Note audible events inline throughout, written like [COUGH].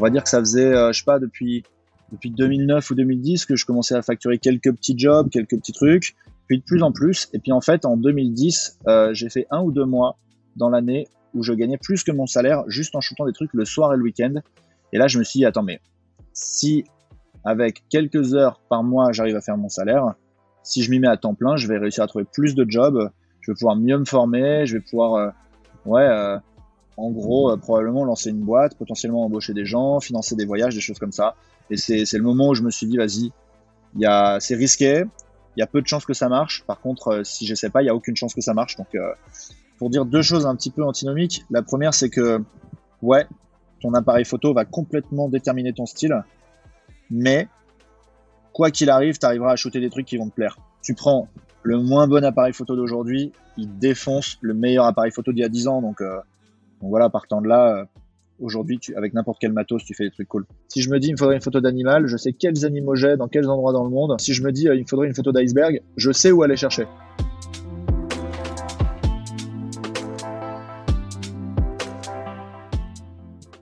va dire que ça faisait, je sais pas, depuis depuis 2009 ou 2010 que je commençais à facturer quelques petits jobs, quelques petits trucs, puis de plus en plus. Et puis en fait, en 2010, j'ai fait un ou deux mois dans l'année où je gagnais plus que mon salaire juste en shootant des trucs le soir et le week-end. Et là, je me suis dit, attends, mais si avec quelques heures par mois, j'arrive à faire mon salaire, si je m'y mets à temps plein, je vais réussir à trouver plus de jobs, je vais pouvoir mieux me former, je vais pouvoir, euh, ouais, euh, en gros, euh, probablement lancer une boîte, potentiellement embaucher des gens, financer des voyages, des choses comme ça. Et c'est le moment où je me suis dit, vas-y, c'est risqué, il y a peu de chances que ça marche. Par contre, si je sais pas, il y a aucune chance que ça marche. Donc, pour dire deux choses un petit peu antinomiques, la première, c'est que, ouais, ton appareil photo va complètement déterminer ton style, mais quoi qu'il arrive, tu arriveras à shooter des trucs qui vont te plaire. Tu prends le moins bon appareil photo d'aujourd'hui, il défonce le meilleur appareil photo d'il y a 10 ans. Donc, euh, donc voilà, partant de là, euh, aujourd'hui, avec n'importe quel matos, tu fais des trucs cool. Si je me dis il me faudrait une photo d'animal, je sais quels animaux j'ai, dans quels endroits dans le monde. Si je me dis euh, il me faudrait une photo d'iceberg, je sais où aller chercher.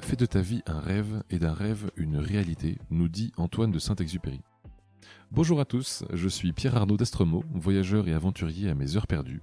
Fais de ta vie un rêve et d'un rêve une réalité, nous dit Antoine de Saint-Exupéry. Bonjour à tous, je suis Pierre Arnaud d'Estremaux, voyageur et aventurier à mes heures perdues.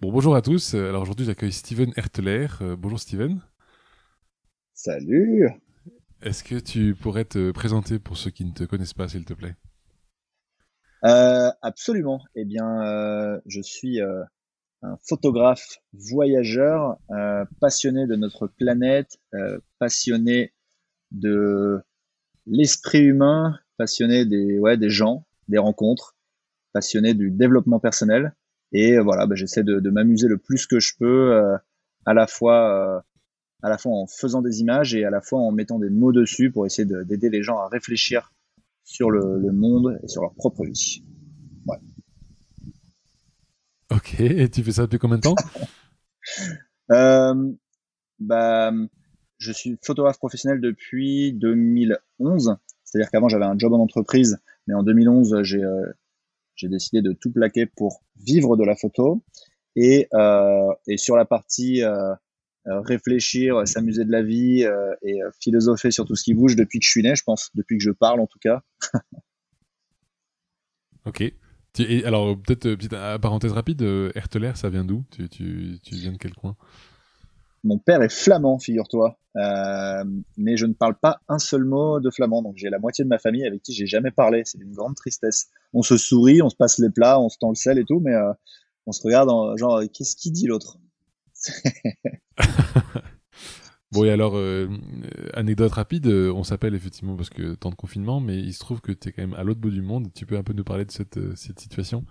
Bon, bonjour à tous. Alors aujourd'hui, j'accueille Steven Herteler. Euh, bonjour Steven. Salut. Est-ce que tu pourrais te présenter pour ceux qui ne te connaissent pas, s'il te plaît? Euh, Absolument. Eh bien, euh, je suis un photographe voyageur, euh, passionné de notre planète, euh, passionné de l'esprit humain, passionné des, ouais, des gens, des rencontres, passionné du développement personnel. Et voilà, bah, j'essaie de, de m'amuser le plus que je peux, euh, à la fois à la fois en faisant des images et à la fois en mettant des mots dessus pour essayer d'aider les gens à réfléchir sur le, le monde et sur leur propre vie. Ouais. Ok, et tu fais ça depuis combien de temps? [LAUGHS] Euh, bah, Je suis photographe professionnel depuis 2011. C'est-à-dire qu'avant, j'avais un job en entreprise, mais en 2011, j'ai euh, j'ai décidé de tout plaquer pour vivre de la photo. Et, euh, et sur la partie euh, euh, réfléchir, s'amuser de la vie et philosopher sur tout ce qui bouge depuis que je suis né, je pense, depuis que je parle en tout cas. [LAUGHS] ok alors, peut-être, petite parenthèse rapide, Herteler, ça vient d'où? Tu, tu, tu, viens de quel coin? Mon père est flamand, figure-toi. mais je ne parle pas un seul mot de flamand. Donc, j'ai la moitié de ma famille avec qui j'ai jamais parlé. C'est une grande tristesse. On se sourit, on se passe les plats, on se tend le sel et tout, mais on se regarde en genre, qu'est-ce qu'il dit l'autre? [LAUGHS] Bon, et alors, euh, anecdote rapide, euh, on s'appelle effectivement parce que temps de confinement, mais il se trouve que tu es quand même à l'autre bout du monde. Tu peux un peu nous parler de cette, euh, cette situation?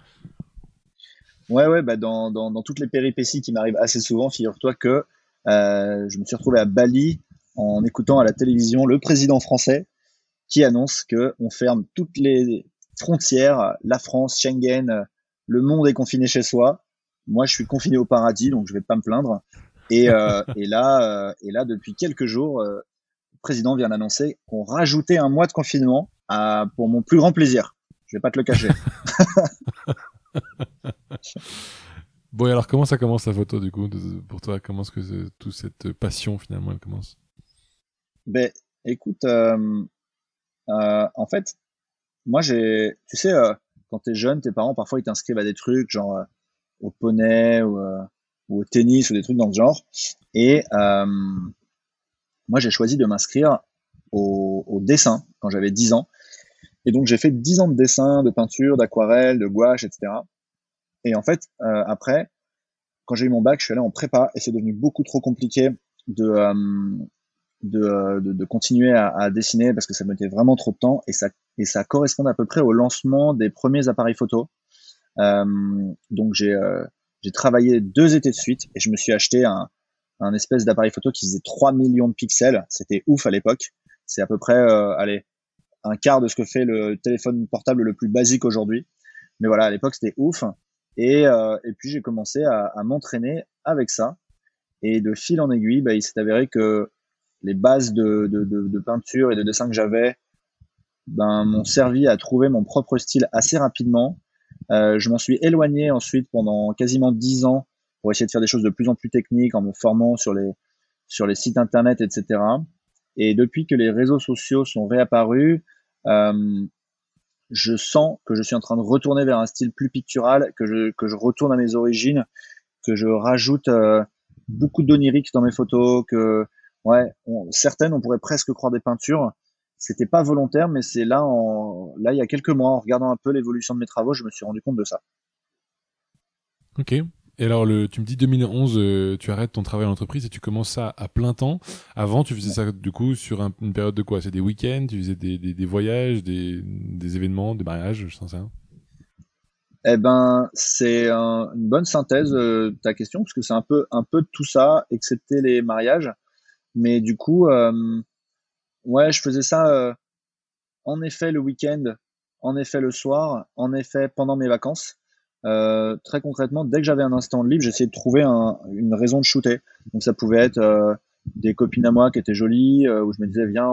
Ouais, ouais, bah dans, dans, dans toutes les péripéties qui m'arrivent assez souvent, figure-toi que euh, je me suis retrouvé à Bali en écoutant à la télévision le président français qui annonce que on ferme toutes les frontières, la France, Schengen, le monde est confiné chez soi. Moi, je suis confiné au paradis, donc je vais pas me plaindre. Et, euh, [LAUGHS] et, là, euh, et là, depuis quelques jours, euh, le président vient d'annoncer qu'on rajoutait un mois de confinement à, pour mon plus grand plaisir. Je vais pas te le cacher. [LAUGHS] bon, et alors comment ça commence la photo du coup Pour toi, comment est-ce que toute cette passion finalement elle commence? Ben, écoute, euh, euh, en fait, moi j'ai, tu sais, euh, quand t'es jeune, tes parents parfois ils t'inscrivent à des trucs genre au poney ou au tennis ou des trucs dans ce genre. Et euh, moi, j'ai choisi de m'inscrire au, au, dessin quand j'avais 10 ans. Et donc, j'ai fait 10 ans de dessin, de peinture, d'aquarelle, de gouache, etc. Et en fait, euh, après, quand j'ai eu mon bac, je suis allé en prépa et c'est devenu beaucoup trop compliqué de, euh, de, de, de, continuer à, à, dessiner parce que ça me mettait vraiment trop de temps et ça, et ça correspondait à peu près au lancement des premiers appareils photo. Euh, donc j'ai euh, j'ai travaillé deux étés de suite et je me suis acheté un, un espèce d'appareil photo qui faisait 3 millions de pixels. C'était ouf à l'époque. C'est à peu près, euh, allez, un quart de ce que fait le téléphone portable le plus basique aujourd'hui. Mais voilà, à l'époque, c'était ouf. Et, euh, et puis, j'ai commencé à, à m'entraîner avec ça. Et de fil en aiguille, bah, il s'est avéré que les bases de, de, de, de peinture et de dessin que j'avais ben, m'ont servi à trouver mon propre style assez rapidement. Euh, je m'en suis éloigné ensuite pendant quasiment dix ans pour essayer de faire des choses de plus en plus techniques en me formant sur les, sur les sites internet, etc. Et depuis que les réseaux sociaux sont réapparus, euh, je sens que je suis en train de retourner vers un style plus pictural, que je, que je retourne à mes origines, que je rajoute euh, beaucoup d'onirique dans mes photos, que ouais, certaines on pourrait presque croire des peintures. C'était pas volontaire, mais c'est là, en, là il y a quelques mois, en regardant un peu l'évolution de mes travaux, je me suis rendu compte de ça. Ok. Et alors, le, tu me dis 2011, euh, tu arrêtes ton travail en entreprise et tu commences ça à plein temps. Avant, tu faisais ça du coup sur une période de quoi? C'est des week-ends Tu faisais des, voyages, des, événements, des mariages, je sens ça Eh ben, c'est un, une bonne synthèse euh, ta question parce que c'est un peu un peu tout ça, excepté les mariages. Mais du coup, euh, ouais, je faisais ça en effet le week-end, en effet le soir, en effet pendant mes vacances. Euh, très concrètement, dès que j'avais un instant de libre, j'essayais de trouver un, une raison de shooter. Donc ça pouvait être euh, des copines à moi qui étaient jolies, euh, où je me disais viens,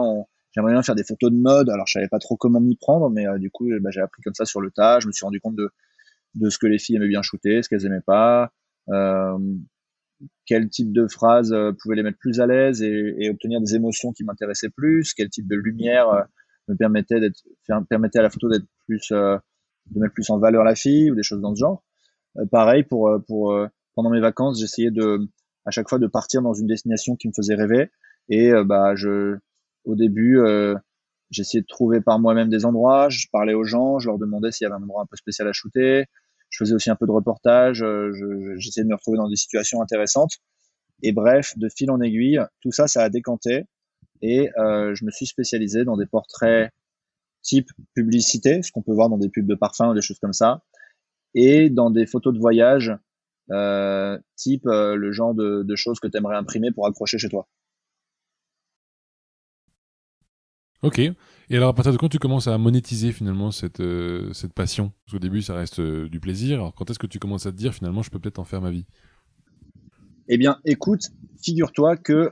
j'aimerais bien faire des photos de mode. Alors je savais pas trop comment m'y prendre, mais du coup bah, j'ai appris comme ça sur le tas. Je me suis rendu compte de, ce que les filles aimaient bien shooter, ce qu'elles aimaient pas, quel type de phrase pouvait les mettre plus à l'aise et, et, obtenir des émotions qui m'intéressaient plus, quel type de lumière me permettait d'être permettait à la photo d'être plus de mettre plus en valeur la fille ou des choses dans ce genre. Euh, pareil pour euh, pour euh, pendant mes vacances, j'essayais de à chaque fois de partir dans une destination qui me faisait rêver et bah je au début j'essayais de trouver par moi-même des endroits, je parlais aux gens, je leur demandais s'il y avait un endroit un peu spécial à shooter. Je faisais aussi un peu de reportage, j'essayais de me retrouver dans des situations intéressantes. Et bref, de fil en aiguille, tout ça, ça a décanté. Et euh, je me suis spécialisé dans des portraits type publicité, ce qu'on peut voir dans des pubs de parfums ou des choses comme ça, et dans des photos de voyage, euh, type euh, le genre de, de choses que tu aimerais imprimer pour accrocher chez toi. Ok. Et alors, à partir de quand tu commences à monétiser finalement cette, euh, cette passion? Parce qu'au début, ça reste du plaisir. Alors, quand est-ce que tu commences à te dire finalement, je peux peut-être en faire ma vie? Eh bien, écoute, figure-toi que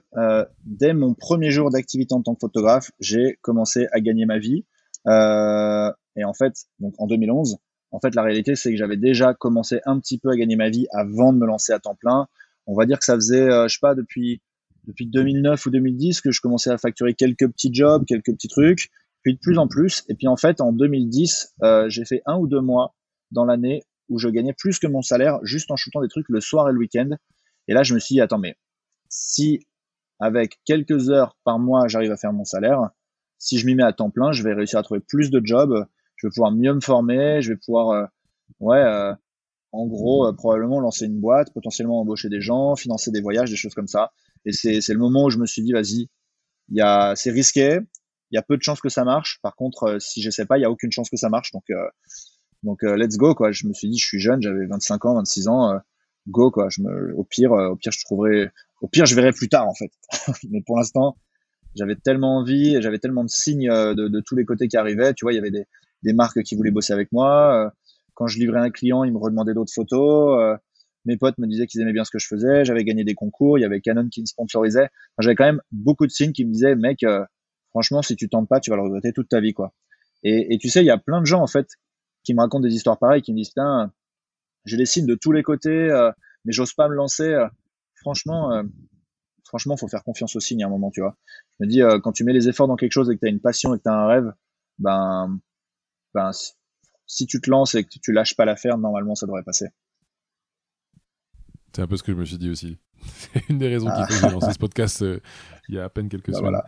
dès mon premier jour d'activité en tant que photographe, j'ai commencé à gagner ma vie. Euh, et en fait, donc en 2011, en fait, la réalité, c'est que j'avais déjà commencé un petit peu à gagner ma vie avant de me lancer à temps plein. On va dire que ça faisait, euh, je sais pas, depuis depuis 2009 ou 2010 que je commençais à facturer quelques petits jobs, quelques petits trucs, puis de plus en plus. Et puis en fait, en 2010, euh, j'ai fait un ou deux mois dans l'année où je gagnais plus que mon salaire juste en shootant des trucs le soir et le week-end. Et là, je me suis dit, attends, mais si avec quelques heures par mois, j'arrive à faire mon salaire, si je m'y mets à temps plein, je vais réussir à trouver plus de jobs, je vais pouvoir mieux me former, je vais pouvoir, euh, ouais, euh, en gros, euh, probablement lancer une boîte, potentiellement embaucher des gens, financer des voyages, des choses comme ça. Et c'est, le moment où je me suis dit, vas-y, y a, c'est risqué, il y a peu de chances que ça marche. Par contre, si je sais pas, il y a aucune chance que ça marche. Donc, donc let's go quoi. Je me suis dit, je suis jeune, j'avais 25 ans, 26 ans, go quoi. Je me, au pire, au pire, je trouverai, au pire, je verrai plus tard en fait. [LAUGHS] Mais pour l'instant, j'avais tellement envie, j'avais tellement de signes euh, de, tous les côtés qui arrivaient. Tu vois, il y avait des, marques qui voulaient bosser avec moi. Euh, quand je livrais un client, ils me redemandaient d'autres photos. Euh, mes potes me disaient qu'ils aimaient bien ce que je faisais. J'avais gagné des concours. Il y avait Canon qui me sponsorisait. J'avais quand même beaucoup de signes qui me disaient, mec, franchement, si tu tentes pas, tu vas le regretter toute ta vie, quoi. Et, et tu sais, il y a plein de gens en fait qui me racontent des histoires pareilles, qui me disent, putain, j'ai des signes de tous les côtés, mais j'ose pas me lancer. franchement, franchement, faut faire confiance aussi, il y a un moment, tu vois. Je me dis, euh, quand tu mets les efforts dans quelque chose et que tu as une passion et que tu as un rêve, ben, ben, si tu te lances et que tu lâches pas l'affaire, normalement, ça devrait passer. C'est un peu ce que je me suis dit aussi. [LAUGHS] C'est une des raisons qui ah. fait que j'ai lancé ce podcast euh, il y a à peine quelques bah, semaines. Voilà.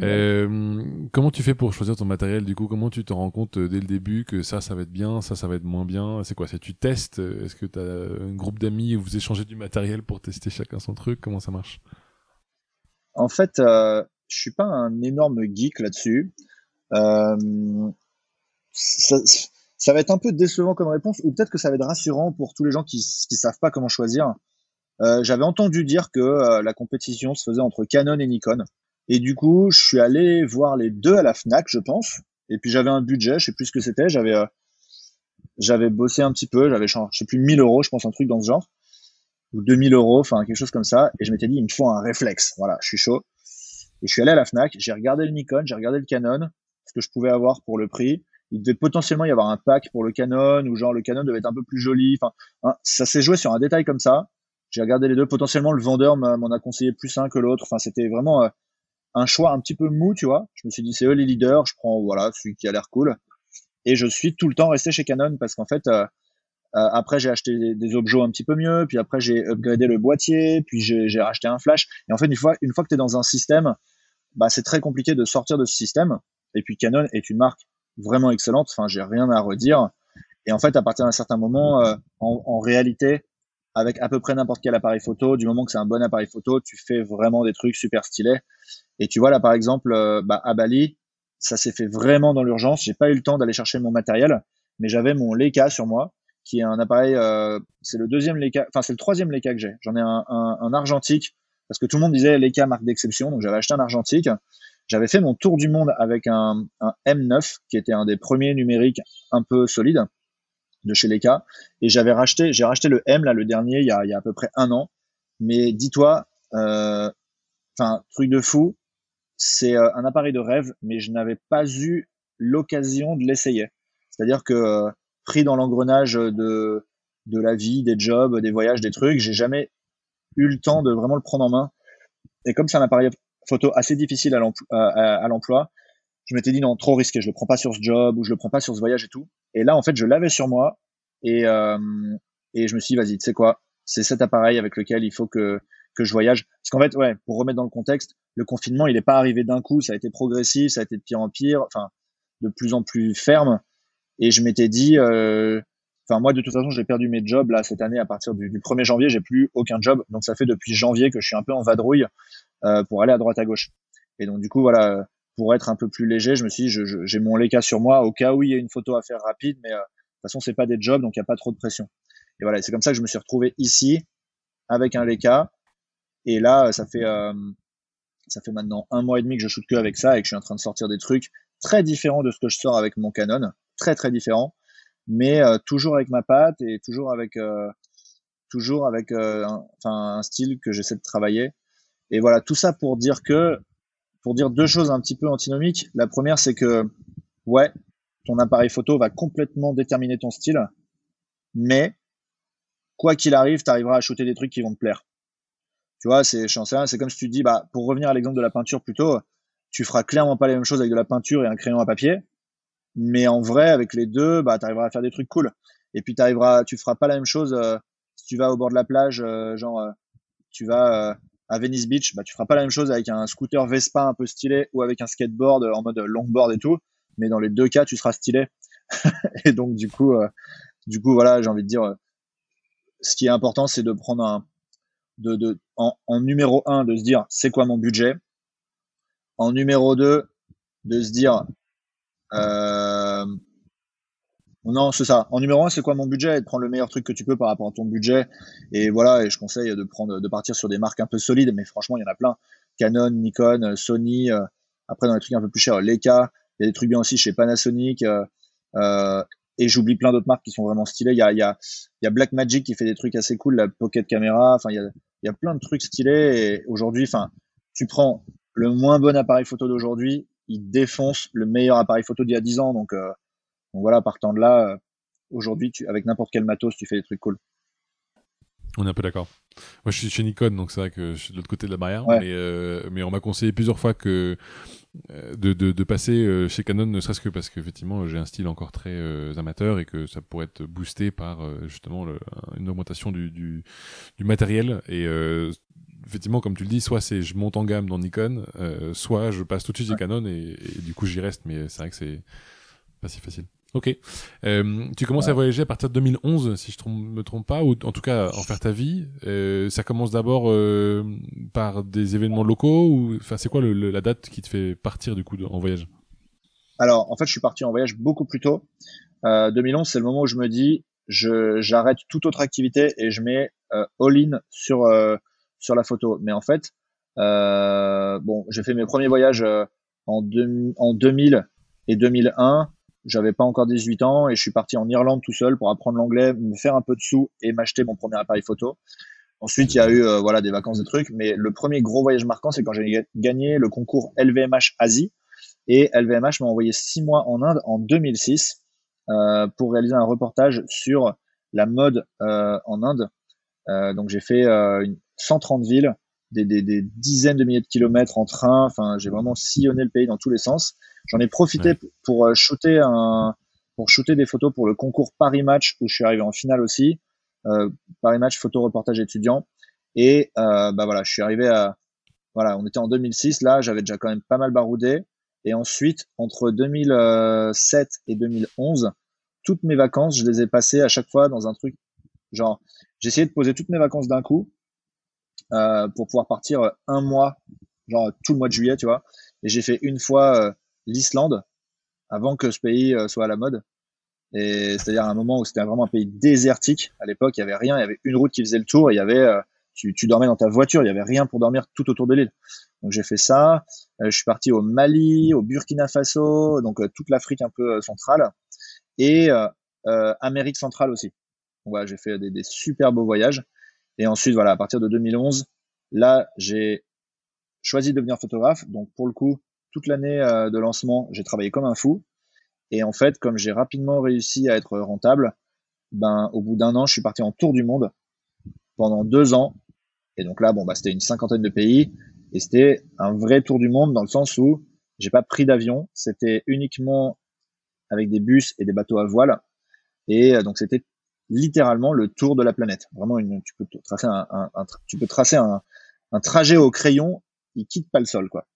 Euh, comment tu fais pour choisir ton matériel du coup? Comment tu te rends compte euh, dès le début que ça, ça va être bien, ça, ça va être moins bien? C'est quoi? C'est tu testes? Est-ce que tu as un groupe d'amis où vous échangez du matériel pour tester chacun son truc? Comment ça marche? En fait, euh, je suis pas un énorme geek là-dessus. Euh, ça, ça, va être un peu décevant comme réponse, ou peut-être que ça va être rassurant pour tous les gens qui, qui savent pas comment choisir. j'avais entendu dire que la compétition se faisait entre Canon et Nikon. Et du coup, je suis allé voir les deux à la Fnac, je pense. Et puis j'avais un budget, je sais plus ce que c'était. J'avais j'avais bossé un petit peu, j'avais je sais plus 1000 euros, je pense un truc dans ce genre, ou 2000 euros, enfin quelque chose comme ça. Et je m'étais dit, il me faut un réflexe. Voilà, je suis chaud. Et je suis allé à la Fnac, j'ai regardé le Nikon, j'ai regardé le Canon, ce que je pouvais avoir pour le prix. Il devait potentiellement y avoir un pack pour le Canon, ou genre le Canon devait être un peu plus joli. Enfin, hein, ça s'est joué sur un détail comme ça. J'ai regardé les deux. Potentiellement, le vendeur m'en a conseillé plus un que l'autre. Enfin, c'était vraiment euh, un choix un petit peu mou, tu vois. Je me suis dit, c'est eux les leaders. Je prends, voilà, celui qui a l'air cool. Et je suis tout le temps resté chez Canon parce qu'en fait, euh, euh, après, j'ai acheté des, objets un petit peu mieux, puis après, j'ai upgradé le boîtier, puis j'ai racheté un flash. Et en fait, une fois, une fois que tu es dans un système, bah, c'est très compliqué de sortir de ce système. Et puis Canon est une marque vraiment excellente. Enfin, j'ai rien à redire. Et en fait, à partir d'un certain moment, euh, en, en, réalité, avec à peu près n'importe quel appareil photo, du moment que c'est un bon appareil photo, tu fais vraiment des trucs super stylés. Et tu vois là, par exemple, euh, bah, à Bali, ça s'est fait vraiment dans l'urgence. J'ai pas eu le temps d'aller chercher mon matériel, mais j'avais mon Leica sur moi, qui est un appareil. Euh, c'est le deuxième Leica, enfin c'est le troisième Leica que j'ai. J'en ai un, un, un, argentique parce que tout le monde disait Leica marque d'exception, donc j'avais acheté un argentique. J'avais fait mon tour du monde avec un, un, M9 qui était un des premiers numériques un peu solides de chez Leica et j'avais racheté j'ai racheté le M là le dernier il y a, il y a à peu près un an mais dis-toi euh, enfin truc de fou c'est euh, un appareil de rêve, mais je n'avais pas eu l'occasion de l'essayer. C'est-à-dire que euh, pris dans l'engrenage de, de la vie, des jobs, des voyages, des trucs, j'ai jamais eu le temps de vraiment le prendre en main. Et comme c'est un appareil photo assez difficile à l'emploi, je m'étais dit non, trop risqué, je le prends pas sur ce job ou je le prends pas sur ce voyage et tout. Et là, en fait, je l'avais sur moi et, euh, et je me suis dit, vas-y, tu sais quoi, c'est cet appareil avec lequel il faut que, que je voyage. Parce qu'en fait, ouais, pour remettre dans le contexte, le confinement, il n'est pas arrivé d'un coup, ça a été progressif, ça a été de pire en pire, enfin, de plus en plus ferme. Et je m'étais dit, euh, enfin, moi, de toute façon, j'ai perdu mes jobs là cette année à partir du, 1er janvier, j'ai plus aucun job. Donc, ça fait depuis janvier que je suis un peu en vadrouille euh, pour aller à droite à gauche. Et donc, du coup, voilà, pour être un peu plus léger, je me suis dit, j'ai mon Leica sur moi au cas où il y a une photo à faire rapide, mais euh, de toute façon, c'est pas des jobs, donc il n'y a pas trop de pression. Et voilà, c'est comme ça que je me suis retrouvé ici avec un Leica. Et là, ça fait euh, ça fait maintenant un mois et demi que je shoote que avec ça et que je suis en train de sortir des trucs très différents de ce que je sors avec mon Canon, très très différents, mais euh, toujours avec ma patte et toujours avec euh, toujours avec euh, un style que j'essaie de travailler. Et voilà, tout ça pour dire que pour dire deux choses un petit peu antinomiques. La première, c'est que ouais, ton appareil photo va complètement déterminer ton style, mais quoi qu'il arrive, tu arriveras à shooter des trucs qui vont te plaire. Tu vois, c'est, c'est comme si tu dis, bah, pour revenir à l'exemple de la peinture plutôt, tu feras clairement pas les mêmes choses avec de la peinture et un crayon à papier. Mais en vrai, avec les deux, bah, tu à faire des trucs cool. Et puis, arriveras, tu feras pas la même chose euh, si tu vas au bord de la plage, euh, genre, euh, tu vas à Venice Beach, bah, tu feras pas la même chose avec un scooter Vespa un peu stylé ou avec un skateboard en mode longboard et tout. Mais dans les deux cas, tu seras stylé. [LAUGHS] et donc, du coup, du coup, voilà, j'ai envie de dire, ce qui est important, c'est de prendre un, de, en, numéro 1 de se dire c'est quoi mon budget? En numéro 2 de se dire euh, non c'est ça. En numéro 1 c'est quoi mon budget? Et de prendre le meilleur truc que tu peux par rapport à ton budget. Et voilà et je conseille de prendre de partir sur des marques un peu solides mais franchement il y en a plein. Canon, Nikon, Sony. Euh, après dans les trucs un peu plus chers, Leica. Il y a des trucs bien aussi chez Panasonic. Euh, et j'oublie plein d'autres marques qui sont vraiment stylées. Il y a, il y a, il y a Blackmagic qui fait des trucs assez cool, la Pocket Camera. Enfin, il y a, il y a plein de trucs stylés. Et aujourd'hui, enfin, tu prends le moins bon appareil photo d'aujourd'hui, il défonce le meilleur appareil photo d'il y a 10 ans. Donc, euh, donc voilà, partant de là, euh, aujourd'hui, tu, avec n'importe quel matos, tu fais des trucs cool. On est un peu d'accord. Moi, je suis chez Nikon, donc c'est vrai que je suis de l'autre côté de la barrière. Mais, euh, mais on m'a conseillé plusieurs fois que euh, de, de, de, passer chez Canon, ne serait-ce que parce qu'effectivement, j'ai un style encore très euh, amateur et que ça pourrait être boosté par justement le, une augmentation du, du, du matériel. Et effectivement, comme tu le dis, soit c'est je monte en gamme dans Nikon, soit je passe tout de suite chez Canon et, et, du coup j'y reste. Mais c'est vrai que c'est pas si facile. Ok. Euh, tu commences à voyager à partir de 2011, si je ne me trompe pas, ou en tout cas en faire ta vie. Euh, ça commence d'abord euh, par des événements locaux, ou enfin c'est quoi le, la date qui te fait partir du coup en voyage? Alors en fait, je suis parti en voyage beaucoup plus tôt. 2011, c'est le moment où je me dis, j'arrête toute autre activité et je mets all-in sur sur la photo. Mais en fait, bon, j'ai fait mes premiers voyages en, en 2000 et 2001 j'avais pas encore 18 ans et je suis parti en Irlande tout seul pour apprendre l'anglais, me faire un peu de sous et m'acheter mon premier appareil photo. Ensuite, il y a eu euh, voilà des vacances, des trucs, mais le premier gros voyage marquant, c'est quand j'ai gagné le concours LVMH Asie et LVMH m'a envoyé six mois en Inde en 2006 euh, pour réaliser un reportage sur la mode euh, en Inde. Euh, donc j'ai fait euh, 130 villes, des, des, des, dizaines de milliers de kilomètres en train. Enfin, j'ai vraiment sillonné le pays dans tous les sens. J'en ai profité pour euh, shooter un, pour shooter des photos pour le concours Paris Match où je suis arrivé en finale aussi. Euh, Paris Match photo reportage étudiant. Et euh, bah voilà, je suis arrivé à voilà, on était en 2006. Là, j'avais déjà quand même pas mal baroudé. Et ensuite, entre 2007 et 2011, toutes mes vacances, je les ai passées à chaque fois dans un truc genre, j'ai essayé de poser toutes mes vacances d'un coup euh, pour pouvoir partir un mois, genre tout le mois de juillet, tu vois. Et j'ai fait une fois euh, l'Islande avant que ce pays euh, soit à la mode. Et c'est-à-dire un moment où c'était vraiment un pays désertique. À l'époque, il y avait rien. Il y avait une route qui faisait le tour. Et il y avait, euh, tu, dormais dans ta voiture. Il y avait rien pour dormir tout autour de l'île. Donc j'ai fait ça. Euh, je suis parti au Mali, au Burkina Faso, donc toute l'Afrique un peu centrale et Amérique centrale aussi. Voilà, j'ai fait des, des, super beaux voyages. Et ensuite, voilà, à partir de 2011, là, j'ai choisi de devenir photographe. Donc pour le coup, toute l'année euh, de lancement, j'ai travaillé comme un fou. Et en fait, comme j'ai rapidement réussi à être rentable, ben, au bout d'un an, je suis parti en tour du monde pendant deux ans. Et donc là, bon, bah, c'était une cinquantaine de pays. Et c'était un vrai tour du monde dans le sens où j'ai pas pris d'avion. C'était uniquement avec des bus et des bateaux à voile. Et euh, donc, c'était littéralement le tour de la planète. Vraiment, une, tu peux tracer un, un, un tu peux tracer un, un trajet au crayon. Il quitte pas le sol, quoi.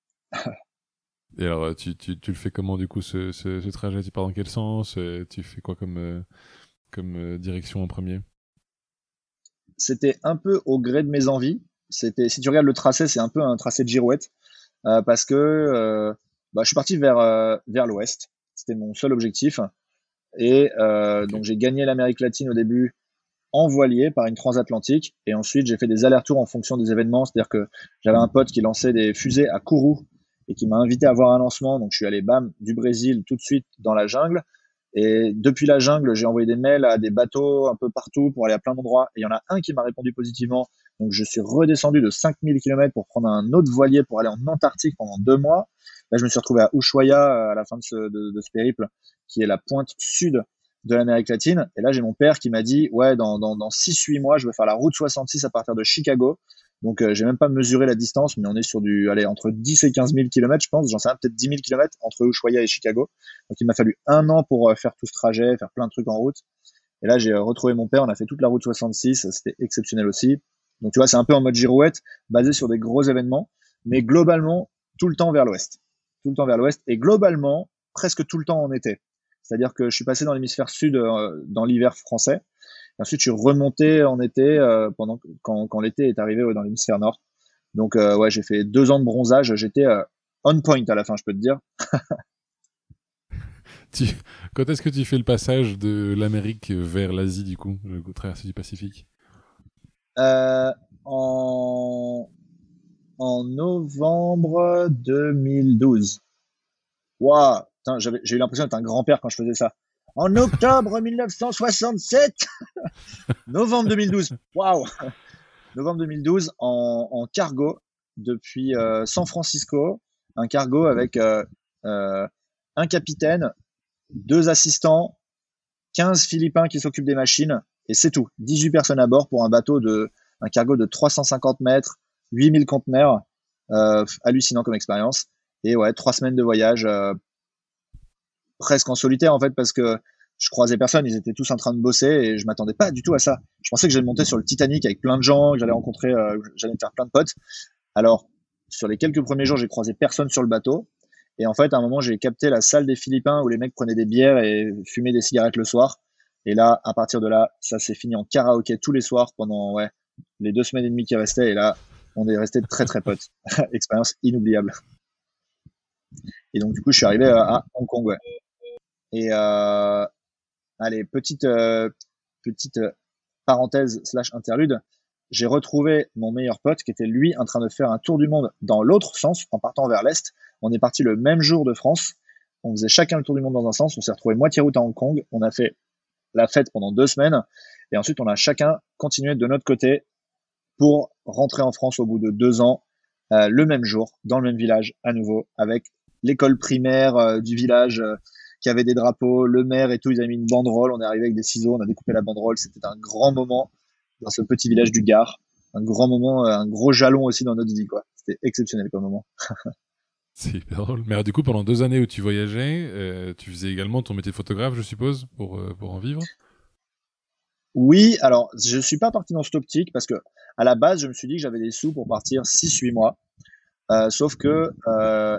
Et alors, tu, tu, tu, le fais comment du coup ce, ce, ce, trajet? Tu pars dans quel sens? Tu fais quoi comme, euh, comme euh, direction en premier? C'était un peu au gré de mes envies. C'était, si tu regardes le tracé, c'est un peu un tracé de girouette euh, parce que euh, bah, je suis parti vers euh, vers l'ouest. C'était mon seul objectif. Et okay. donc j'ai gagné l'Amérique latine au début en voilier par une transatlantique et ensuite j'ai fait des allers-retours en fonction des événements. C'est-à-dire que j'avais un pote qui lançait des fusées à Kourou et qui m'a invité à voir un lancement. Donc je suis allé bam du Brésil tout de suite dans la jungle. Et depuis la jungle, j'ai envoyé des mails à des bateaux un peu partout pour aller à plein d'endroits. Et il y en a un qui m'a répondu positivement. Donc je suis redescendu de 5000 km pour prendre un autre voilier pour aller en Antarctique pendant deux mois. Là, je me suis retrouvé à Ushuaia à la fin de ce périple, qui est la pointe sud de l'Amérique latine. Et là, j'ai mon père qui m'a dit, ouais, dans, dans, dans 6-8 mois, je vais faire la route 66 à partir de Chicago. Donc, euh, j'ai même pas mesuré la distance, mais on est sur du, allez, entre 10 et 15 000 kilomètres, je pense. J'en sais peut-être 10 000 kilomètres entre Ushuaia et Chicago. Donc, il m'a fallu un an pour euh, faire tout ce trajet, faire plein de trucs en route. Et là, j'ai euh, retrouvé mon père. On a fait toute la route 66. C'était exceptionnel aussi. Donc, tu vois, c'est un peu en mode girouette, basé sur des gros événements, mais globalement, tout le temps vers l'ouest. Tout le temps vers l'ouest. Et globalement, presque tout le temps en été. C'est-à-dire que je suis passé dans l'hémisphère sud euh, dans l'hiver français. Et ensuite, je suis remonté en été euh, pendant quand, quand l'été est arrivé ouais, dans l'hémisphère nord. Donc euh, ouais, j'ai fait deux ans de bronzage. J'étais on point à la fin, je peux te dire. [LAUGHS] tu... Quand est-ce que tu fais le passage de l'Amérique vers l'Asie du coup, le traversée du Pacifique? En... en novembre 2012. Waouh j'ai eu l'impression d'être un grand-père quand je faisais ça. En octobre [LAUGHS] 1967, [LAUGHS] novembre 2012, waouh, novembre 2012 en, cargo depuis euh, San Francisco, un cargo avec euh, euh, un capitaine, deux assistants, 15 Philippins qui s'occupent des machines et c'est tout. 18 personnes à bord pour un bateau de un cargo de 350 mètres, 8000 conteneurs, hallucinant comme expérience. Et ouais, trois semaines de voyage, presque en solitaire en fait parce que je croisais personne, ils étaient tous en train de bosser et je m'attendais pas du tout à ça. Je pensais que j'allais monter sur le Titanic avec plein de gens, que j'allais rencontrer, euh, j'allais me faire plein de potes. Alors sur les quelques premiers jours, j'ai croisé personne sur le bateau et en fait à un moment j'ai capté la salle des Philippins où les mecs prenaient des bières et fumaient des cigarettes le soir. Et là, à partir de là, ça s'est fini en karaoké tous les soirs pendant ouais les deux semaines et demie qui restaient et là on est resté très très potes. [LAUGHS] Expérience inoubliable. Et donc du coup je suis arrivé à Hong Kong ouais. Et euh, allez, petite, euh, petite parenthèse slash interlude, j'ai retrouvé mon meilleur pote qui était lui en train de faire un tour du monde dans l'autre sens en partant vers l'est. On est parti le même jour de France. On faisait chacun le tour du monde dans un sens. On s'est retrouvé moitié route à Hong Kong. On a fait la fête pendant deux semaines. Et ensuite, on a chacun continué de notre côté pour rentrer en France au bout de deux ans, euh, le même jour, dans le même village, à nouveau, avec l'école primaire euh, du village euh, qui avait des drapeaux, le maire et tout. Ils avaient mis une banderole. On est arrivé avec des ciseaux. On a découpé la banderole. C'était un grand moment dans ce petit village du Gard. Un grand moment, un gros jalon aussi dans notre vie, quoi. C'était exceptionnel comme moment. [LAUGHS] C'est hyper drôle. Mais du coup, pendant deux années où tu voyageais, euh, tu faisais également ton métier de photographe, je suppose, pour, euh, pour en vivre? Oui, alors je suis pas parti dans cette optique parce que à la base, je me suis dit que j'avais des sous pour partir 6-8 mois. Euh, sauf que,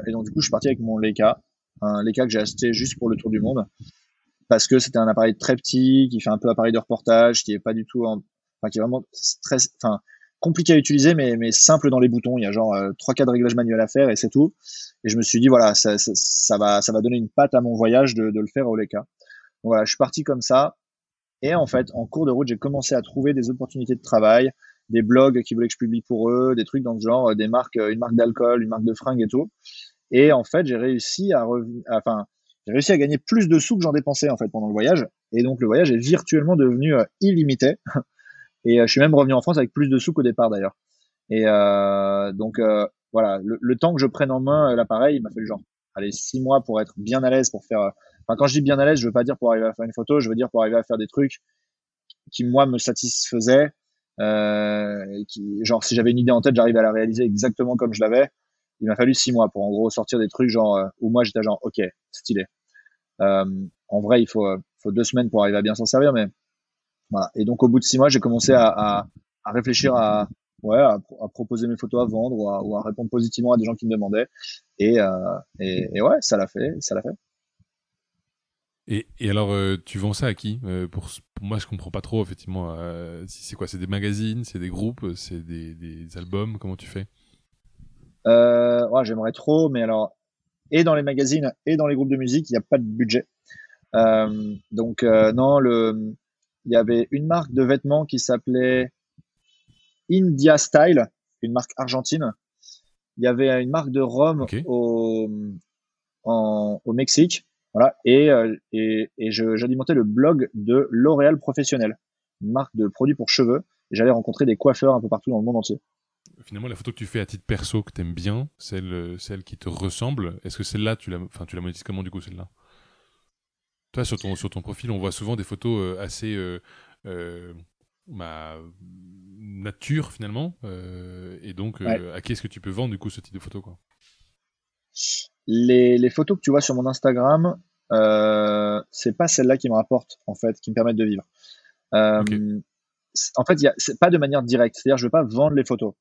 et donc du coup, je suis parti avec mon Leica, un Leica que j'ai acheté juste pour le tour du monde, parce que c'était un appareil très petit, qui fait un peu appareil de reportage, qui est pas du tout, en... enfin qui est vraiment très, enfin compliqué à utiliser, mais, mais simple dans les boutons. Il y a genre euh, trois, quatre réglages manuels à faire et c'est tout. Et je me suis dit, voilà, ça, ça, ça, va, ça va donner une patte à mon voyage de, de le faire au Leica. Donc voilà, je suis parti comme ça. Et en fait, en cours de route, j'ai commencé à trouver des opportunités de travail, des blogs qui voulaient que je publie pour eux, des trucs dans ce genre, des marques, une marque d'alcool, une marque de fringues et tout. Et en fait, j'ai réussi à, enfin, j'ai réussi à gagner plus de sous que j'en dépensais en fait pendant le voyage. Et donc le voyage est virtuellement devenu euh, illimité. [LAUGHS] Et euh, je suis même revenu en France avec plus de sous qu'au départ d'ailleurs. Et euh, donc euh, voilà, le, temps que je prenne en main l'appareil, il m'a fait le genre, allez, six mois pour être bien à l'aise, pour faire. Enfin, quand je dis bien à l'aise, je veux pas dire pour arriver à faire une photo, je veux dire pour arriver à faire des trucs qui moi me satisfaisaient. Qui, genre si j'avais une idée en tête, j'arrive à la réaliser exactement comme je l'avais. Il m'a fallu six mois pour en gros sortir des trucs genre où moi j'étais genre ok stylé. Euh, en vrai, il faut, faut deux semaines pour arriver à bien s'en servir, mais voilà. Et donc au bout de six mois, j'ai commencé à, réfléchir à, ouais, à, proposer mes photos à vendre ou à, répondre positivement à des gens qui me demandaient. Et, euh, et, ouais, ça l'a fait, ça l'a fait. Et, et alors, euh, tu vends ça à qui? Euh, pour, pour, moi, je comprends pas trop effectivement. Euh, c'est quoi? C'est des magazines, c'est des groupes, c'est des, des, albums Comment tu fais? Euh, J'aimerais trop, mais alors, et dans les magazines et dans les groupes de musique, il n'y a pas de budget. donc non, le il y avait une marque de vêtements qui s'appelait India Style, une marque argentine. Il y avait une marque de rhum au, au Mexique. Voilà. Et, euh, et, et j'alimentais le blog de L'Oréal Professionnel, une marque de produits pour cheveux. Et j'allais rencontrer des coiffeurs un peu partout dans le monde entier. Finalement, la photo que tu fais à titre perso que tu aimes bien, celle, celle qui te ressemble, est-ce que celle-là, tu la, enfin, tu la monétises comment du coup, celle-là? Toi, sur ton, sur ton profil, on voit souvent des photos euh, assez euh, euh, bah, nature finalement. et donc, à qui est-ce que tu peux vendre du coup ce type de photos quoi? Les, les, photos que tu vois sur mon Instagram, euh, c'est pas celles-là qui me rapportent en fait, qui me permettent de vivre. En fait, c'est pas de manière directe. C'est-à-dire, je veux pas vendre les photos.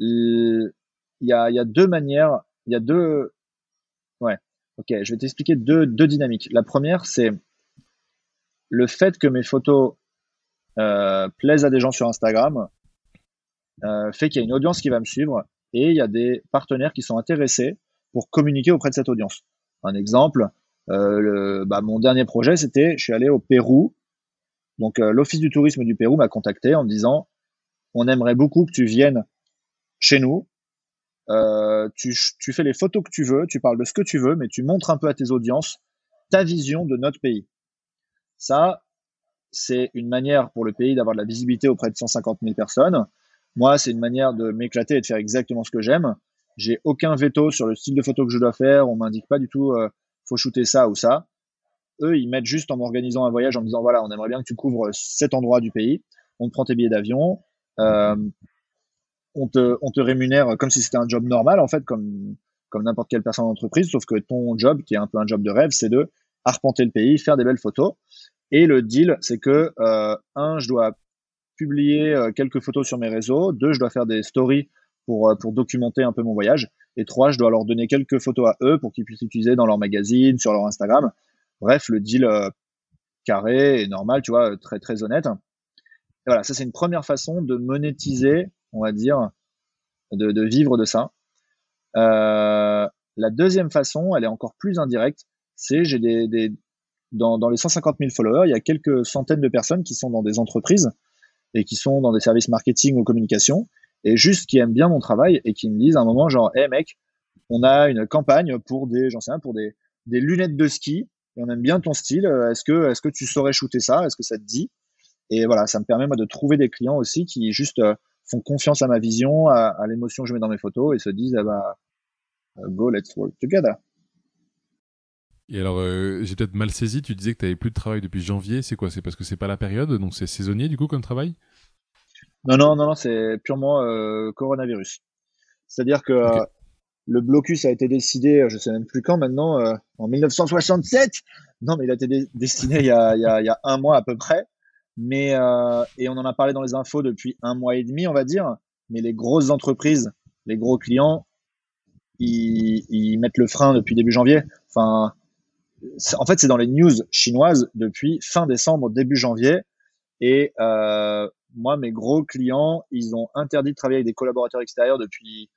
Il y a, deux manières. Il y a deux. Ouais. Ok, je vais t'expliquer deux, deux dynamiques. La première, c'est le fait que mes photos euh, plaisent à des gens sur Instagram euh, fait qu'il y a une audience qui va me suivre et il y a des partenaires qui sont intéressés pour communiquer auprès de cette audience. Un exemple, euh, bah, mon dernier projet, c'était, je suis allé au Pérou. Donc euh, l'Office du tourisme du Pérou m'a contacté en me disant, on aimerait beaucoup que tu viennes chez nous euh, tu, fais les photos que tu veux, tu parles de ce que tu veux, mais tu montres un peu à tes audiences ta vision de notre pays. Ça, c'est une manière pour le pays d'avoir de la visibilité auprès de 150 000 personnes. Moi, c'est une manière de m'éclater et de faire exactement ce que j'aime. J'ai aucun veto sur le style de photo que je dois faire. On m'indique pas du tout, euh, faut shooter ça ou ça. Eux, ils mettent juste en m'organisant un voyage en me disant voilà, on aimerait bien que tu couvres cet endroit du pays. On te prend tes billets d'avion. Euh, on te, on te rémunère comme si c'était un job normal, en fait, comme, comme n'importe quelle personne d'entreprise, sauf que ton job, qui est un peu un job de rêve, c'est de arpenter le pays, faire des belles photos. Et le deal, c'est que, euh, un, je dois publier euh, quelques photos sur mes réseaux. Deux, je dois faire des stories pour, pour documenter un peu mon voyage. Et trois, je dois leur donner quelques photos à eux pour qu'ils puissent utiliser dans leur magazine, sur leur Instagram. Bref, le deal euh, carré et normal, tu vois, très, très honnête. Et voilà, ça, c'est une première façon de monétiser on va dire, de, vivre de ça. Euh, la deuxième façon, elle est encore plus indirecte, c'est j'ai des, dans, les 150 000 followers, il y a quelques centaines de personnes qui sont dans des entreprises et qui sont dans des services marketing ou communication et juste qui aiment bien mon travail et qui me disent à un moment genre, hé mec, on a une campagne pour des, j'en sais des lunettes de ski et on aime bien ton style. Est-ce que, est-ce que tu saurais shooter ça? Est-ce que ça te dit? Et voilà, ça me permet moi de trouver des clients aussi qui juste euh, font confiance à ma vision, à, à l'émotion que je mets dans mes photos et se disent, ah bah, go, let's work together. Et alors, euh, j'ai peut-être mal saisi, tu disais que tu n'avais plus de travail depuis janvier. C'est quoi? C'est parce que c'est pas la période, donc c'est saisonnier du coup comme travail? Non, non, non, non c'est purement euh, coronavirus. C'est-à-dire que euh, le blocus a été décidé, je sais même plus quand maintenant, en 1967. Non, mais il a été destiné il y a, un mois à peu près. Mais et on en a parlé dans les infos depuis un mois et demi, on va dire. Mais les grosses entreprises, les gros clients, ils, mettent le frein depuis début janvier. Enfin, en fait, c'est dans les news chinoises depuis fin décembre, début janvier. Et euh, moi, mes gros clients, ils ont interdit de travailler avec des collaborateurs extérieurs depuis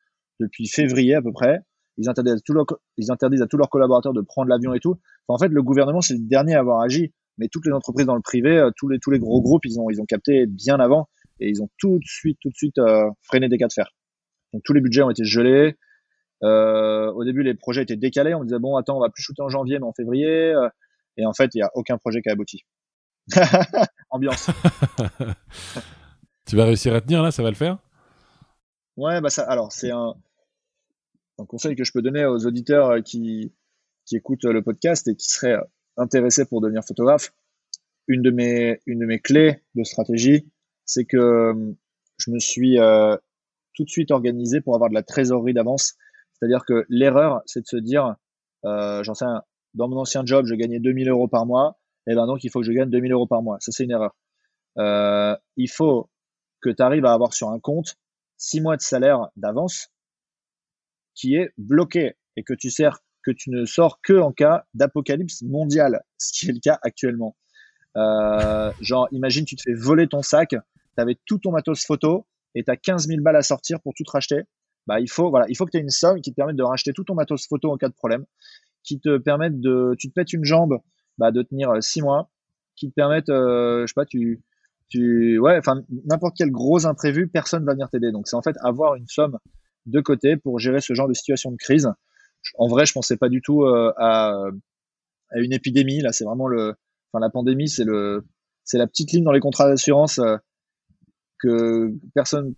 depuis février à peu près. Ils interdisent à tous leurs, ils interdisent à tous leurs collaborateurs de prendre l'avion et tout. en fait, le gouvernement, c'est le dernier à avoir agi. Mais toutes les entreprises dans le privé, euh, tous les tous les gros groupes, ils ont ils ont capté bien avant et ils ont tout de suite tout de suite euh, freiné des cas de fer. Donc tous les budgets ont été gelés. Euh, au début, les projets étaient décalés. On disait bon, attends, on va plus shooter en janvier, mais en février. Et en fait, il n'y a aucun projet qui a abouti. [LAUGHS] Ambiance. [LAUGHS] tu vas réussir à tenir là, ça va le faire? Ouais, bah ça. Alors, c'est un, un, conseil que je peux donner aux auditeurs euh, qui, qui écoutent le podcast et qui seraient intéressés pour devenir photographe. Une de mes, une de mes clés de stratégie, c'est que je me suis euh, tout de suite organisé pour avoir de la trésorerie d'avance c'est-à-dire que l'erreur, c'est de se dire, euh, dans mon ancien job, je gagnais 2000 euros par mois, et ben donc il faut que je gagne 2000 euros par mois. Ça, c'est une erreur. Euh, il faut que tu arrives à avoir sur un compte 6 mois de salaire d'avance qui est bloqué et que tu sers, que tu ne sors que en cas d'apocalypse mondial, ce qui est le cas actuellement. Euh, genre, imagine, tu te fais voler ton sac, tu avais tout ton matos photo et tu as 15 000 balles à sortir pour tout racheter bah, il faut, voilà, il faut que tu aies une somme qui te permette de racheter tout ton matos photo en cas de problème, qui te permette de, tu te pètes une jambe, bah, de tenir euh, six mois, qui te permettent, euh, je sais pas, tu, tu, ouais, enfin, n'importe quel gros imprévu, personne va venir t'aider. Donc, c'est en fait avoir une somme de côté pour gérer ce genre de situation de crise. En vrai, je pensais pas du tout euh, à, une épidémie. Là, c'est vraiment le, enfin, la pandémie, c'est le, c'est la petite ligne dans les contrats d'assurance euh, que personne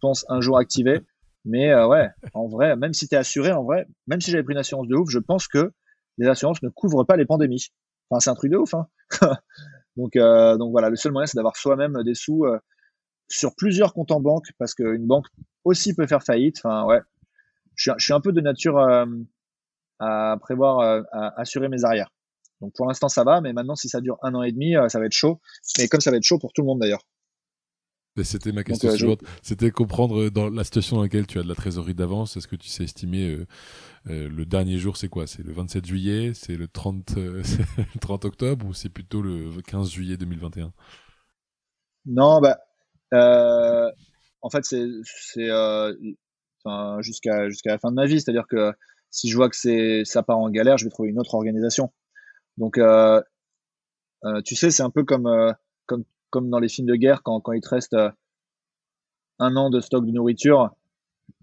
pense un jour activer. Mais euh, ouais, en vrai, même si tu es assuré, en vrai, même si j'avais pris une assurance de ouf, je pense que les assurances ne couvrent pas les pandémies. Enfin, c'est un truc de ouf. Hein [LAUGHS] donc, donc voilà, le seul moyen, c'est d'avoir soi-même des sous sur plusieurs comptes en banque, parce qu'une banque aussi peut faire faillite. Enfin, ouais, je suis, un peu de nature à prévoir, à assurer mes arrières. Donc pour l'instant, ça va, mais maintenant, si ça dure un an et demi, ça va être chaud. Mais comme ça va être chaud pour tout le monde d'ailleurs. C'était ma question euh, suivante. C'était comprendre euh, dans la situation dans laquelle tu as de la trésorerie d'avance, est-ce que tu sais estimer euh, le dernier jour, c'est quoi? C'est le 27 juillet C'est le 30, 30 [LAUGHS] octobre ou c'est plutôt le 15 juillet 2021 Non, bah, en fait, c'est jusqu'à jusqu'à la fin de ma vie. C'est-à-dire que si je vois que ça part en galère, je vais trouver une autre organisation. Donc, tu sais, c'est un peu comme dans les films de guerre, quand, il te reste euh, un an de stock de nourriture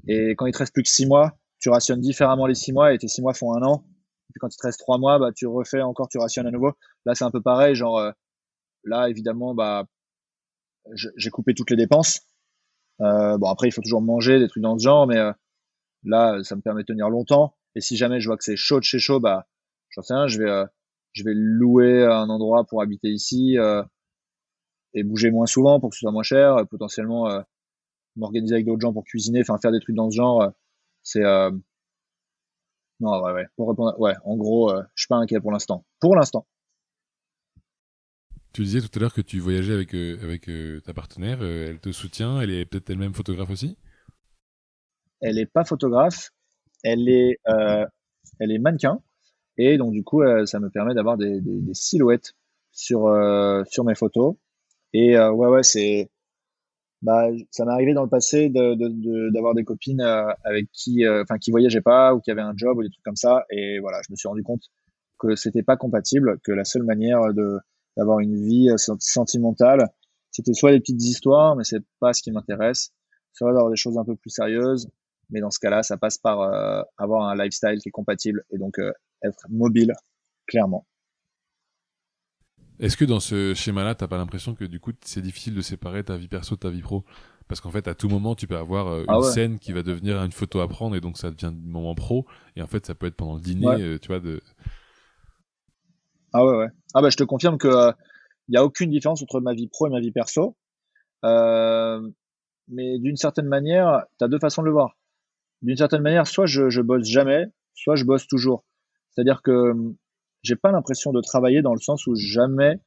et quand il te reste plus que six mois, tu rationnes différemment les six mois et tes six mois font un an. Et puis quand il te reste trois mois, bah, tu refais encore, tu rationnes à nouveau. Là, c'est un peu pareil. Genre, euh, là, évidemment, bah, j'ai coupé toutes les dépenses. Euh, bon, après, il faut toujours manger, des trucs dans ce genre, mais là, ça me permet de tenir longtemps. Et si jamais je vois que c'est chaud de chez chaud, bah, j'en sais rien, je vais, je vais louer un endroit pour habiter ici et bouger moins souvent pour que ce soit moins cher, euh, potentiellement euh, m'organiser avec d'autres gens pour cuisiner, enfin faire des trucs dans ce genre. Euh, c'est non ouais ouais pour répondre ouais en gros je suis pas inquiet pour l'instant. Pour l'instant. Tu disais tout à l'heure que tu voyageais avec avec ta partenaire, elle te soutient, elle est peut-être elle-même photographe aussi? Elle est pas photographe, elle est elle est mannequin et donc du coup ça me permet d'avoir des, silhouettes sur sur mes photos et euh, ouais, ouais, c'est. Bah, ça m'est arrivé dans le passé d'avoir de, de, des copines euh, avec qui, euh, enfin, qui voyageaient pas ou qui avaient un job ou des trucs comme ça. Et voilà, je me suis rendu compte que c'était pas compatible, que la seule manière de d'avoir une vie sentimentale, c'était soit des petites histoires, mais c'est pas ce qui m'intéresse, soit d'avoir des choses un peu plus sérieuses. Mais dans ce cas-là, ça passe par avoir un lifestyle qui est compatible et donc être mobile, clairement. Est-ce que dans ce schéma-là, t'as pas l'impression que du coup, c'est difficile de séparer ta vie perso de ta vie pro? Parce qu'en fait, à tout moment, tu peux avoir euh, ah une scène qui va devenir une photo à prendre et donc ça devient du moment pro. Et en fait, ça peut être pendant le dîner, euh, tu vois. De... Ah ouais, ouais. Ah bah, je te confirme que il euh, n'y a aucune différence entre ma vie pro et ma vie perso. mais d'une certaine manière, tu as deux façons de le voir. D'une certaine manière, soit je, je bosse jamais, soit je bosse toujours. C'est-à-dire que j'ai pas l'impression de travailler dans le sens où jamais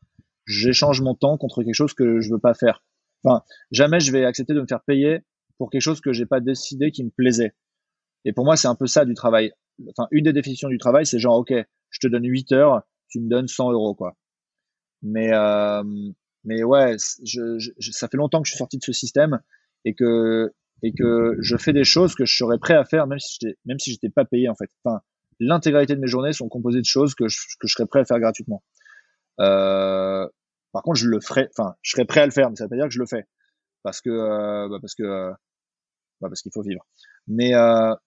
j'échange mon temps contre quelque chose que je veux pas faire. Enfin, jamais je vais accepter de me faire payer pour quelque chose que j'ai pas décidé qui me plaisait. Et pour moi, c'est un peu ça du travail. Enfin, une des définitions du travail, c'est genre, ok, je te donne 8 heures, tu me donnes 100 euros, quoi. Mais, euh, mais ouais, ça fait longtemps que je suis sorti de ce système et que, et que je fais des choses que je serais prêt à faire même si j'étais, même si j'étais pas payé, en fait. Enfin, l'intégralité de mes journées sont composées de choses que je, que je serais prêt à faire gratuitement. Euh, par contre, je le ferai, enfin, je serais prêt à le faire, mais ça veut pas dire que je le fais, parce que, euh, bah parce que, bah parce qu'il faut vivre. Mais,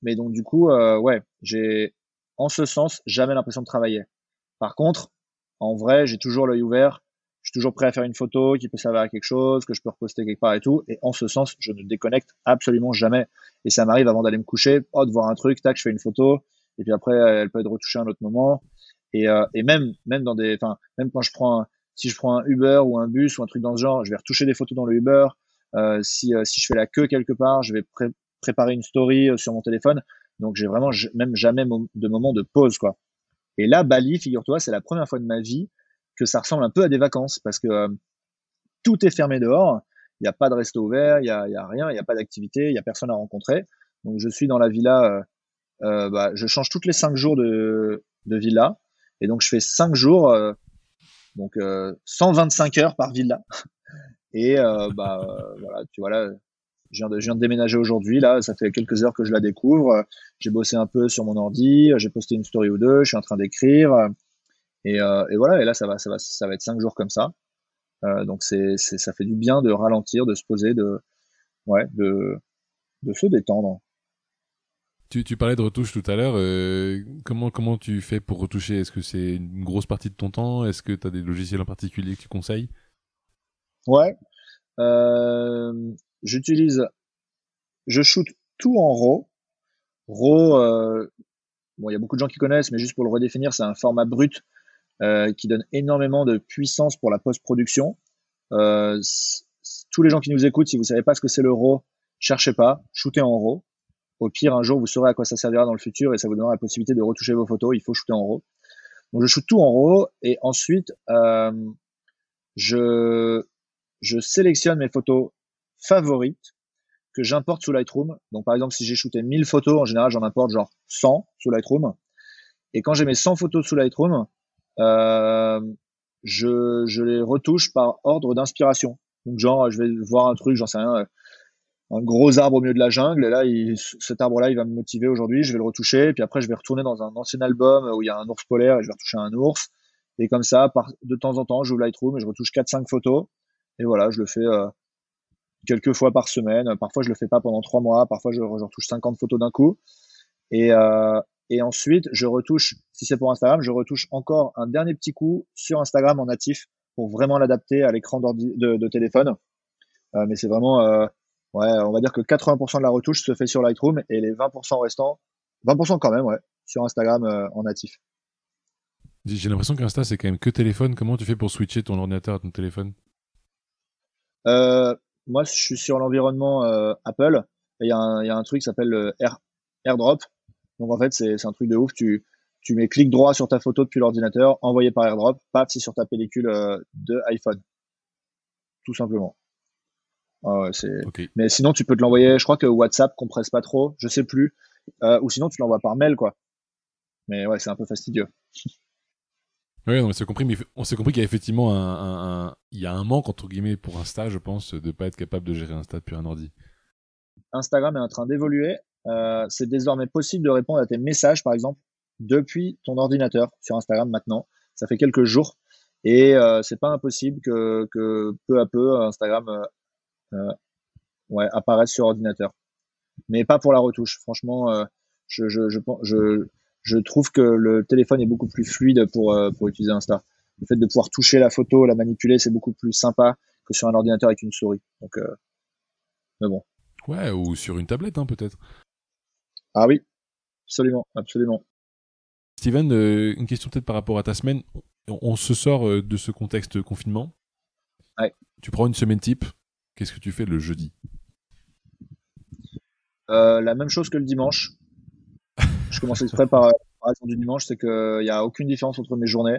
mais donc du coup, ouais, j'ai, en ce sens, jamais l'impression de travailler. Par contre, en vrai, j'ai toujours l'œil ouvert. Je suis toujours prêt à faire une photo qui peut servir à quelque chose, que je peux reposter quelque part et tout. Et en ce sens, je ne déconnecte absolument jamais. Et ça m'arrive avant d'aller me coucher, oh, de voir un truc, tac, je fais une photo et puis après elle peut être retouchée à un autre moment et, euh, et même même dans des enfin même quand je prends un, si je prends un Uber ou un bus ou un truc dans ce genre je vais retoucher des photos dans le Uber euh, si euh, si je fais la queue quelque part je vais préparer une story euh, sur mon téléphone donc j'ai vraiment même jamais de moment de pause quoi et là Bali figure-toi c'est la première fois de ma vie que ça ressemble un peu à des vacances parce que euh, tout est fermé dehors il n'y a pas de resto ouvert il y a, rien il n'y a pas d'activité il y a personne à rencontrer donc je suis dans la villa euh, bah, je change toutes les cinq jours de, villa. Et donc, je fais cinq jours, euh, donc 125 euh, heures par villa. [LAUGHS] Et bah, voilà, tu vois là, je viens, de, je viens de déménager aujourd'hui. Là, ça fait quelques heures que je la découvre. J'ai bossé un peu sur mon ordi. J'ai posté une story ou deux. Je suis en train d'écrire. Et, et, voilà. Et là, ça va, ça va, ça va être cinq jours comme ça. Euh, donc c'est, ça fait du bien de ralentir, de se poser, de, ouais, de, de se détendre. Tu, tu, parlais de retouche tout à l'heure. Euh, comment, comment tu fais pour retoucher? Est-ce que c'est une grosse partie de ton temps? Est-ce que tu as des logiciels en particulier que tu conseilles? Ouais. Euh, J'utilise. Je shoot tout en RAW. RAW, euh, bon, il y a beaucoup de gens qui connaissent, mais juste pour le redéfinir, c'est un format brut euh, qui donne énormément de puissance pour la post-production. Euh, tous les gens qui nous écoutent, si vous savez pas ce que c'est le RAW, cherchez pas, shootez en RAW. Au pire, un jour, vous saurez à quoi ça servira dans le futur et ça vous donnera la possibilité de retoucher vos photos. Il faut shooter en RAW. Donc, je shoot tout en RAW et ensuite, euh, je sélectionne mes photos favorites que j'importe sous Lightroom. Donc, par exemple, si j'ai shooté 1000 photos, en général, j'en importe genre 100 sous Lightroom. Et quand j'ai mes 100 photos sous Lightroom, euh, je, je les retouche par ordre d'inspiration. Donc, genre, je vais voir un truc, j'en sais rien, un gros arbre au milieu de la jungle. Et là, il, cet arbre-là, il va me motiver aujourd'hui. Je vais le retoucher. Puis après, je vais retourner dans un ancien album où il y a un ours polaire et je vais retoucher un ours. Et comme ça, par, de temps en temps, j'ouvre Lightroom et je retouche 4-5 photos. Et voilà, je le fais euh, quelques fois par semaine. Parfois, je le fais pas pendant 3 mois. Parfois, je, je retouche 50 photos d'un coup. Et, euh, et ensuite, je retouche, si c'est pour Instagram, je retouche encore un dernier petit coup sur Instagram en natif pour vraiment l'adapter à l'écran de, de, téléphone. Euh, mais c'est vraiment euh, Ouais, on va dire que 80% de la retouche se fait sur Lightroom et les 20% restants, 20% quand même, ouais, sur Instagram euh, en natif. J'ai l'impression qu'Insta c'est quand même que téléphone. Comment tu fais pour switcher ton ordinateur à ton téléphone? Euh, Moi, je suis sur l'environnement euh, Apple et il y, y, a un truc qui s'appelle Air, AirDrop. Donc en fait, c'est un truc de ouf. Tu, tu mets clic droit sur ta photo depuis l'ordinateur, envoyé par AirDrop, paf, c'est sur ta pellicule de iPhone. Tout simplement. Ah mais sinon, tu peux te l'envoyer. Je crois que WhatsApp compresse pas trop. Je sais plus. Euh, ou sinon, tu l'envoies par mail, quoi. Mais ouais, c'est un peu fastidieux. Oui, on s'est compris, mais on s'est compris qu'il y a effectivement un, il y a un manque entre guillemets pour Insta, je pense, de pas être capable de gérer Insta depuis un ordi. Instagram est en train d'évoluer. Euh, c'est désormais possible de répondre à tes messages, par exemple, depuis ton ordinateur sur Instagram maintenant. Ça fait quelques jours et euh, c'est pas impossible que, que, peu à peu Instagram euh, euh, ouais, apparaisse sur ordinateur. Mais pas pour la retouche. Franchement, euh, je, je, je, je, je trouve que le téléphone est beaucoup plus fluide pour, euh, pour utiliser Insta. Le fait de pouvoir toucher la photo, la manipuler, c'est beaucoup plus sympa que sur un ordinateur avec une souris. Donc, euh, mais bon. Ouais, ou sur une tablette, hein, peut-être. Ah oui, absolument, absolument. Steven, euh, une question peut-être par rapport à ta semaine. On, se sort de ce contexte confinement. Ouais. Tu prends une semaine type. Qu'est-ce que tu fais le jeudi? La même chose que le dimanche. Je commence exprès par la raison du dimanche, c'est qu'il n'y a aucune différence entre mes journées.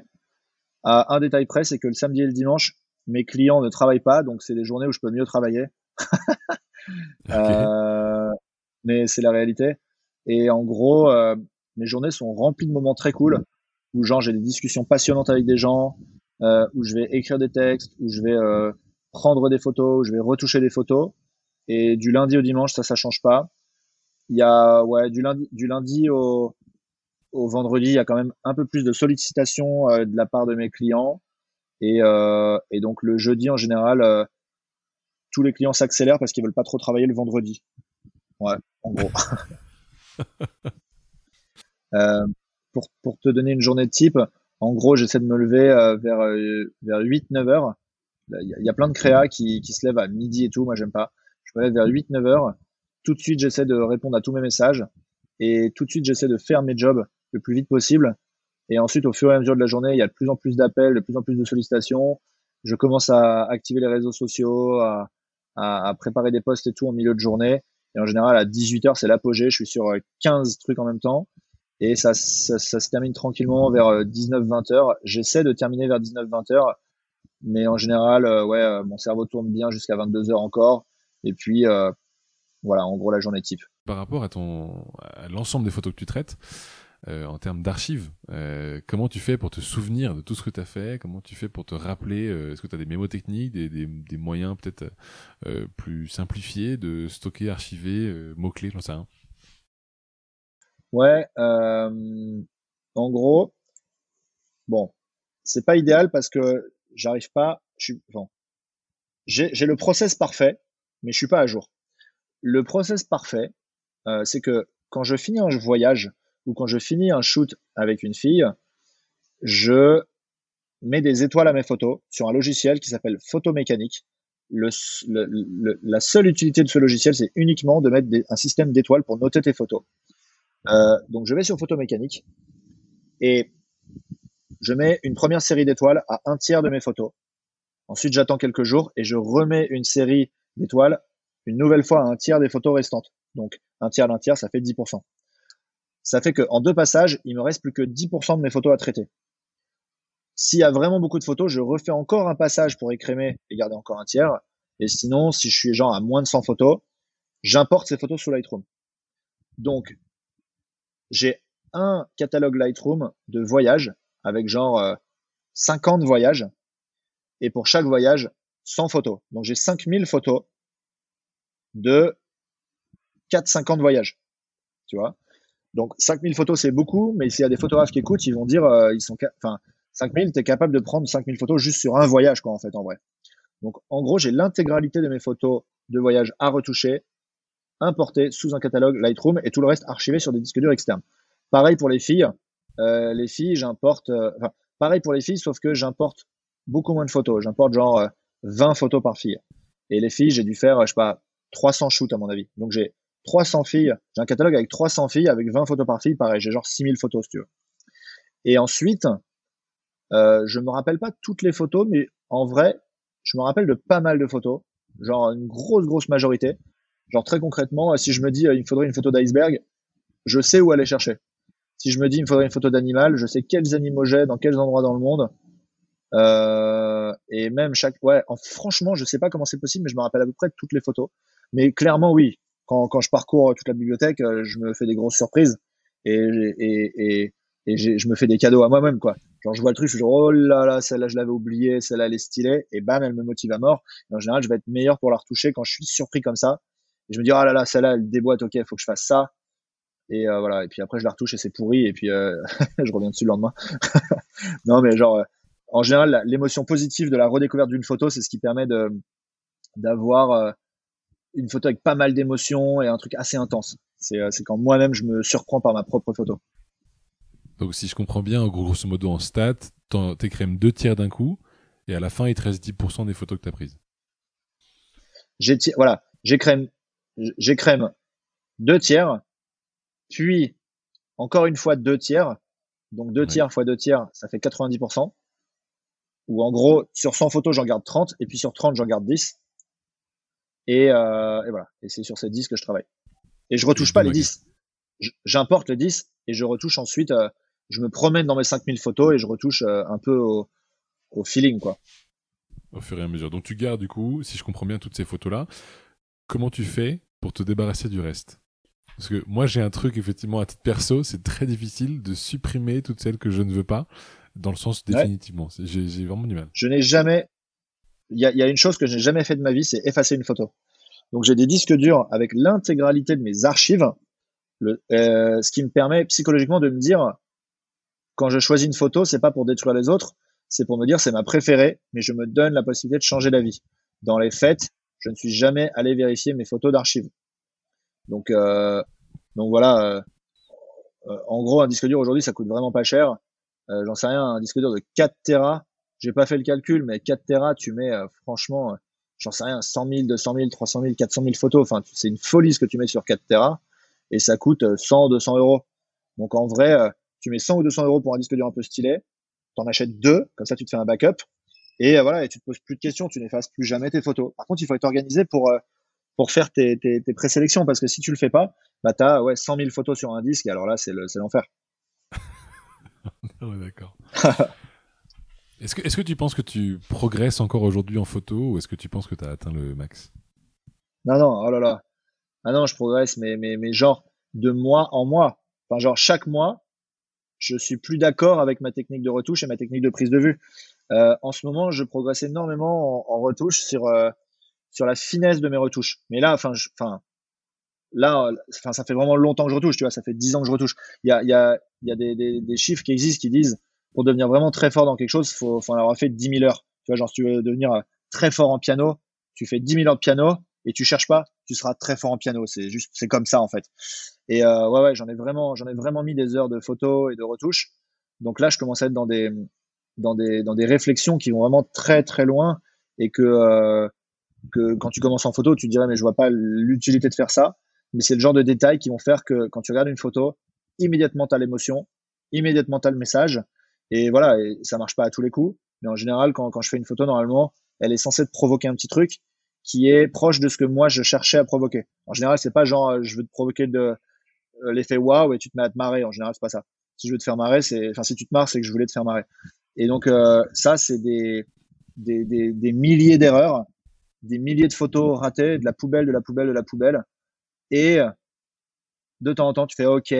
À un détail près, c'est que le samedi et le dimanche, mes clients ne travaillent pas, donc c'est des journées où je peux mieux travailler. [LAUGHS] okay. euh, mais c'est la réalité. Et en gros, euh, mes journées sont remplies de moments très cool où genre j'ai des discussions passionnantes avec des gens, euh, où je vais écrire des textes, où je vais euh, prendre des photos, où je vais retoucher des photos. Et du lundi au dimanche, ça, ça change pas. Il y a ouais du lundi, du lundi au, au vendredi, il y a quand même un peu plus de sollicitations euh, de la part de mes clients. Et, euh, et donc le jeudi en général, euh, tous les clients s'accélèrent parce qu'ils veulent pas trop travailler le vendredi. Ouais, en gros. [LAUGHS] Euh, pour, pour te donner une journée de type, en gros, j'essaie de me lever euh, vers, euh, vers 8-9 heures. Il y, a, il y, a plein de créas qui, qui se lèvent à midi et tout, moi j'aime pas. Je me lève vers 8-9 heures. Tout de suite, j'essaie de répondre à tous mes messages. Et tout de suite, j'essaie de faire mes jobs le plus vite possible. Et ensuite, au fur et à mesure de la journée, il y a de plus en plus d'appels, de plus en plus de sollicitations. Je commence à activer les réseaux sociaux, à, à, préparer des posts et tout en milieu de journée. Et en général, à 18h, c'est l'apogée. Je suis sur 15 trucs en même temps. Et ça, ça, se termine tranquillement vers 19-20 heures. J'essaie de terminer vers 19-20 heures. Mais en général, euh, ouais, mon cerveau tourne bien jusqu'à 22 heures encore. Et puis, euh, voilà, en gros, la journée type. Par rapport à ton, à l'ensemble des photos que tu traites, euh, en termes d'archives, euh, comment tu fais pour te souvenir de tout ce que tu as fait? Comment tu fais pour te rappeler euh, Est-ce que tu as des mémotechniques, des, des, des moyens peut-être plus simplifiés de stocker, archiver, mots-clés, j'en sais rien? Ouais, en gros, bon, c'est pas idéal parce que j'arrive pas, j'ai le process parfait, mais je suis pas à jour. Le process parfait, c'est que quand je finis un voyage, ou quand je finis un shoot avec une fille, je mets des étoiles à mes photos sur un logiciel qui s'appelle Photomécanique. Le, le, le, la seule utilité de ce logiciel, c'est uniquement de mettre des, un système d'étoiles pour noter tes photos. Euh, donc je vais sur Photomécanique et je mets une première série d'étoiles à un tiers de mes photos. Ensuite, j'attends quelques jours et je remets une série d'étoiles une nouvelle fois un tiers des photos restantes. Donc un tiers d'un tiers, ça fait 10% ça fait qu'en deux passages, il me reste plus que 10% de mes photos à traiter. S'il y a vraiment beaucoup de photos, je refais encore un passage pour écrémer et garder encore un tiers. Et sinon, si je suis genre à moins de 100 photos, j'importe ces photos sous Lightroom. Donc, j'ai un catalogue Lightroom de voyages avec genre euh, 50 voyages. Et pour chaque voyage, 100 photos. Donc j'ai 5000 photos de 4-50 voyages. Tu vois? Donc 5000 photos, c'est beaucoup, mais s'il y a des photographes qui écoutent, ils vont dire, euh, ils sont, enfin, 5000, tu es capable de prendre 5000 photos juste sur un voyage, quoi, en fait, en vrai. Donc, en gros, j'ai l'intégralité de mes photos de voyage à retoucher, importées sous un catalogue Lightroom et tout le reste archivé sur des disques durs externes. Pareil pour les filles. Euh, les filles, j'importe, euh, pareil pour les filles, sauf que j'importe beaucoup moins de photos. J'importe genre 20 photos par fille. Et les filles, j'ai dû faire, je sais pas, 300 shoots à mon avis. Donc j'ai 300 filles. J'ai un catalogue avec 300 filles, avec 20 photos par fille. Pareil, j'ai genre 6000 photos, si tu veux. Et ensuite, euh, je me rappelle pas toutes les photos, mais en vrai, je me rappelle de pas mal de photos. Genre une grosse, grosse majorité. Genre très concrètement, si je me dis, euh, il me faudrait une photo d'iceberg, je sais où aller chercher. Si je me dis, il me faudrait une photo d'animal, je sais quels animaux j'ai, dans quels endroits dans le monde. Euh, et même chaque, ouais, en, franchement, je sais pas comment c'est possible, mais je me rappelle à peu près toutes les photos. Mais clairement, oui, quand, quand, je parcours toute la bibliothèque, euh, je me fais des grosses surprises et, et, et, je me fais des cadeaux à moi-même, quoi. Genre, je vois le truc, je dis, oh là là, celle-là, je l'avais oubliée, celle-là, elle est stylée, et bam, elle me motive à mort. Et en général, je vais être meilleur pour la retoucher quand je suis surpris comme ça. Et je me dis, oh là là, celle-là, elle déboîte, ok, faut que je fasse ça. Et voilà. Et puis après, je la retouche et c'est pourri. Et puis [LAUGHS] je reviens dessus le lendemain. [LAUGHS] non, mais genre, en général, l'émotion positive de la redécouverte d'une photo, c'est ce qui permet de d'avoir une photo avec pas mal d'émotions et un truc assez intense. C'est quand moi-même je me surprends par ma propre photo. Donc si je comprends bien, grosso modo en stats, t'écrèmes deux tiers d'un coup, et à la fin, il te reste 10% des photos que tu as prises. Voilà, j'écrème, j'écrème deux tiers, puis encore une fois deux tiers. Donc deux tiers fois deux tiers, ça fait 90%. Ou en gros, sur 100 photos, j'en garde 30, et puis sur 30, j'en garde 10. Et, euh, et voilà, et c'est sur ces 10 que je travaille. Et je retouche pas les 10. J'importe les 10 et je retouche ensuite euh, je me promène dans mes 5000 photos et je retouche euh, un peu au, feeling, quoi. Au fur et à mesure. Donc tu gardes, du coup, si je comprends bien toutes ces photos-là, comment tu fais pour te débarrasser du reste? Parce que moi, j'ai un truc, effectivement, à titre perso, c'est très difficile de supprimer toutes celles que je ne veux pas, dans le sens définitivement. J'ai vraiment du mal. Je n'ai jamais. Il y a, une chose que je n'ai jamais fait de ma vie, c'est effacer une photo. Donc j'ai des disques durs avec l'intégralité de mes archives, euh, ce qui me permet psychologiquement de me dire quand je choisis une photo, c'est pas pour détruire les autres, c'est pour me dire c'est ma préférée, mais je me donne la possibilité de changer d'avis. Dans les faits, je ne suis jamais allé vérifier mes photos d'archives. Donc, euh, voilà. Euh, en gros, un disque dur aujourd'hui, ça coûte vraiment pas cher. J'en sais rien, un disque dur de 4 Tera, j'ai pas fait le calcul, mais 4 Tera, tu mets franchement, j'en sais rien, 100 000, 200 000, 300 000, 400 000 photos. Enfin, c'est une folie ce que tu mets sur 4 Tera et ça coûte 100, 200 euros. Donc en vrai, tu mets 100 ou 200 euros pour un disque dur un peu stylé, t'en achètes deux, comme ça tu te fais un backup, et euh, voilà, et tu te poses plus de questions, tu n'effaces plus jamais tes photos. Par contre, il faut être organisé pour euh, pour faire tes, tes, tes présélections, parce que si tu le fais pas, bah t'as ouais 100 000 photos sur un disque, et alors là c'est l'enfer. [LAUGHS] ouais, d'accord. [LAUGHS] est-ce que est-ce que tu penses que tu progresses encore aujourd'hui en photo, ou est-ce que tu penses que tu as atteint le max? Non, non, oh là là. Ah non, je progresse, mais mais mais genre de mois en mois. Enfin, genre chaque mois, je suis plus d'accord avec ma technique de retouche et ma technique de prise de vue. Euh, en ce moment, je progresse énormément en, retouche sur euh, sur la finesse de mes retouches. Mais là, enfin, enfin, là, enfin, ça fait vraiment longtemps que je retouche. Tu vois, ça fait dix ans que je retouche. Il y a, y a, y a des, des, chiffres qui existent qui disent pour devenir vraiment très fort dans quelque chose, faut, faut en avoir fait 10 000 heures. Tu vois, genre, si tu veux devenir euh, très fort en piano, tu fais 10 000 heures de piano et tu cherches pas, tu seras très fort en piano. C'est juste, c'est comme ça en fait. Et euh, ouais, ouais, j'en ai vraiment, j'en ai vraiment mis des heures de photos et de retouches. Donc là, je commence à être dans des, dans des, dans des réflexions qui vont vraiment très très loin et que, euh, que quand tu commences en photo, tu te dirais mais je vois pas l'utilité de faire ça. Mais c'est le genre de détails qui vont faire que quand tu regardes une photo, immédiatement tu as l'émotion, immédiatement tu as le message. Et voilà, et ça marche pas à tous les coups. Mais en général, quand, quand je fais une photo, normalement, elle est censée te provoquer un petit truc qui est proche de ce que moi je cherchais à provoquer. En général, c'est pas genre euh, je veux te provoquer de euh, l'effet waouh et tu te mets à te marrer. En général, c'est pas ça. Si je veux te faire marrer, c'est enfin si tu te marres, c'est que je voulais te faire marrer. Et donc euh, ça, c'est des, des, des, des milliers d'erreurs, des milliers de photos ratées, de la poubelle, de la poubelle, de la poubelle. Et de temps en temps, tu fais OK,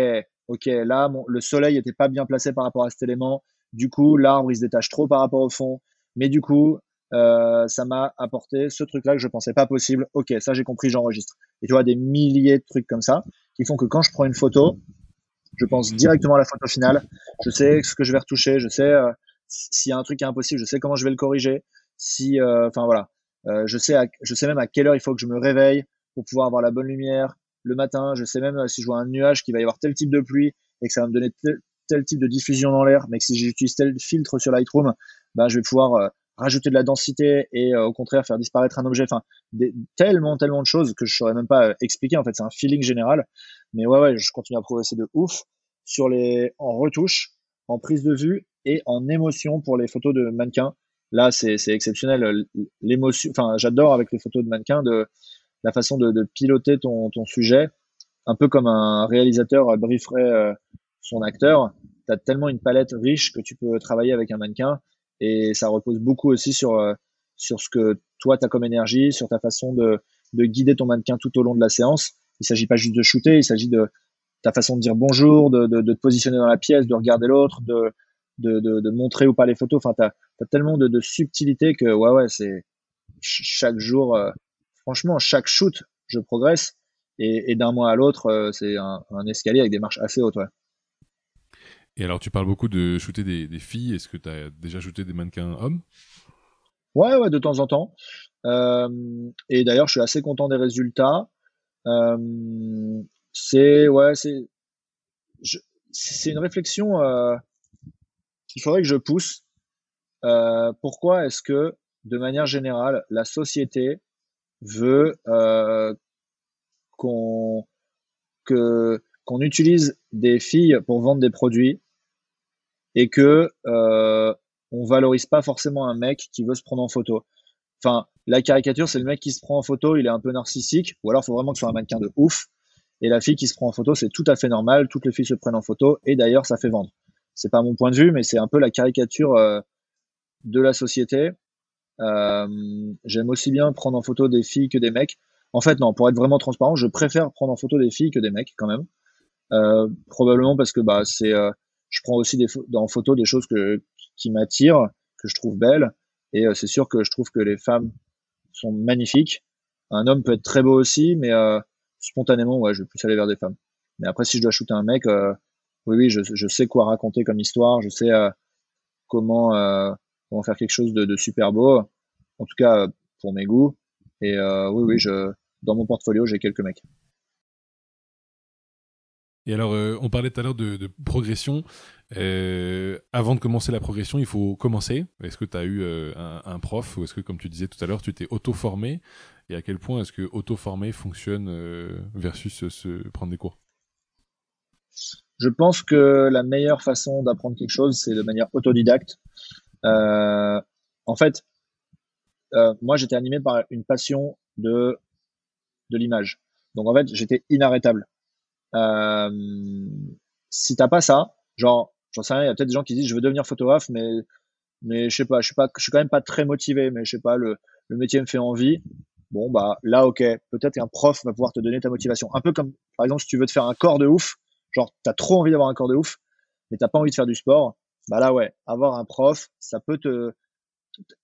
OK, là, le soleil était pas bien placé par rapport à cet élément. Du coup, l'arbre, il se détache trop par rapport au fond. Mais du coup, euh, ça m'a apporté ce truc-là que je pensais pas possible. Ok, ça j'ai compris, j'enregistre. Et tu vois des milliers de trucs comme ça qui font que quand je prends une photo, je pense directement à la photo finale. Je sais ce que je vais retoucher, je sais euh, s'il y a un truc qui est impossible, je sais comment je vais le corriger. Si, euh, enfin voilà, euh, je sais, je sais même à quelle heure il faut que je me réveille pour pouvoir avoir la bonne lumière le matin. Je sais même si je vois un nuage qui va y avoir tel type de pluie et que ça va me donner tel, tel type de diffusion dans l'air, mais que si j'utilise tel filtre sur Lightroom, ben je vais pouvoir rajouter de la densité et euh, au contraire faire disparaître un objet. Enfin, tellement, tellement de choses que je saurais même pas euh, expliquer. En fait, c'est un feeling général. Mais ouais, ouais, je continue à progresser de ouf sur les, en retouche, en prise de vue et en émotion pour les photos de mannequins. Là, c'est exceptionnel. L'émotion, enfin, j'adore avec les photos de mannequins de la façon de, de piloter ton, ton sujet, un peu comme un réalisateur brieferait euh, son acteur. Tu as tellement une palette riche que tu peux travailler avec un mannequin et ça repose beaucoup aussi sur euh, sur ce que toi tu as comme énergie, sur ta façon de, de guider ton mannequin tout au long de la séance. Il s'agit pas juste de shooter, il s'agit de ta façon de dire bonjour, de, de, de te positionner dans la pièce, de regarder l'autre, de, de, de, montrer ou pas les photos. Enfin, tu as, tellement de, de subtilité que, ouais, ouais, c'est chaque jour, euh, franchement, chaque shoot, je progresse. et, d'un mois à l'autre, c'est un, escalier avec des marches assez hautes. Ouais. Et alors, tu parles beaucoup de shooter des, filles. Est-ce que tu as déjà shooté des mannequins hommes? Ouais, ouais, de temps en temps. et d'ailleurs, je suis assez content des résultats. c'est ouais, c'est c'est une réflexion euh, qu'il faudrait que je pousse. Euh, pourquoi est-ce que, de manière générale, la société veut euh, qu'on qu'on utilise des filles pour vendre des produits? Et que euh, on valorise pas forcément un mec qui veut se prendre en photo. Enfin, la caricature, c'est le mec qui se prend en photo, il est un peu narcissique, ou alors il faut vraiment que ce soit un mannequin de ouf. Et la fille qui se prend en photo, c'est tout à fait normal. Toutes les filles se prennent en photo et d'ailleurs, ça fait vendre. C'est pas mon point de vue, mais c'est un peu la caricature euh, de la société. Euh, J'aime aussi bien prendre en photo des filles que des mecs. En fait, non, pour être vraiment transparent, je préfère prendre en photo des filles que des mecs quand même. Euh, probablement parce que bah c'est, euh, je prends aussi des en photo des choses que qui m'attirent, que je trouve belles, et euh, c'est sûr que je trouve que les femmes sont magnifiques. Un homme peut être très beau aussi, mais euh, spontanément, ouais, je vais plus aller vers des femmes. Mais après, si je dois shooter un mec, euh, oui, oui, je, sais quoi raconter comme histoire, je sais euh, comment, euh, comment faire quelque chose de, de, super beau, en tout cas pour mes goûts. Et oui, oui, je, dans mon portfolio, j'ai quelques mecs. Et alors, on parlait tout à l'heure de, progression. avant de commencer la progression, il faut commencer. Est-ce que tu as eu un, un, prof ou est-ce que, comme tu disais tout à l'heure, tu t'es auto-formé? Et à quel point est-ce que auto-former fonctionne euh, versus prendre des cours? Je pense que la meilleure façon d'apprendre quelque chose, c'est de manière autodidacte. Euh, en fait, euh, moi, j'étais animé par une passion de, de l'image. Donc, en fait, j'étais inarrêtable. Euh, si t'as pas ça, genre, j'en sais rien, il y a peut-être des gens qui disent je veux devenir photographe, mais mais je sais pas, je suis pas, je suis quand même pas très motivé, mais je sais pas, le, le métier me fait envie. Bon bah là ok peut-être qu'un prof va pouvoir te donner ta motivation. Un peu comme par exemple si tu veux te faire un corps de ouf genre t'as trop envie d'avoir un corps de ouf mais t'as pas envie de faire du sport bah là ouais avoir un prof ça peut te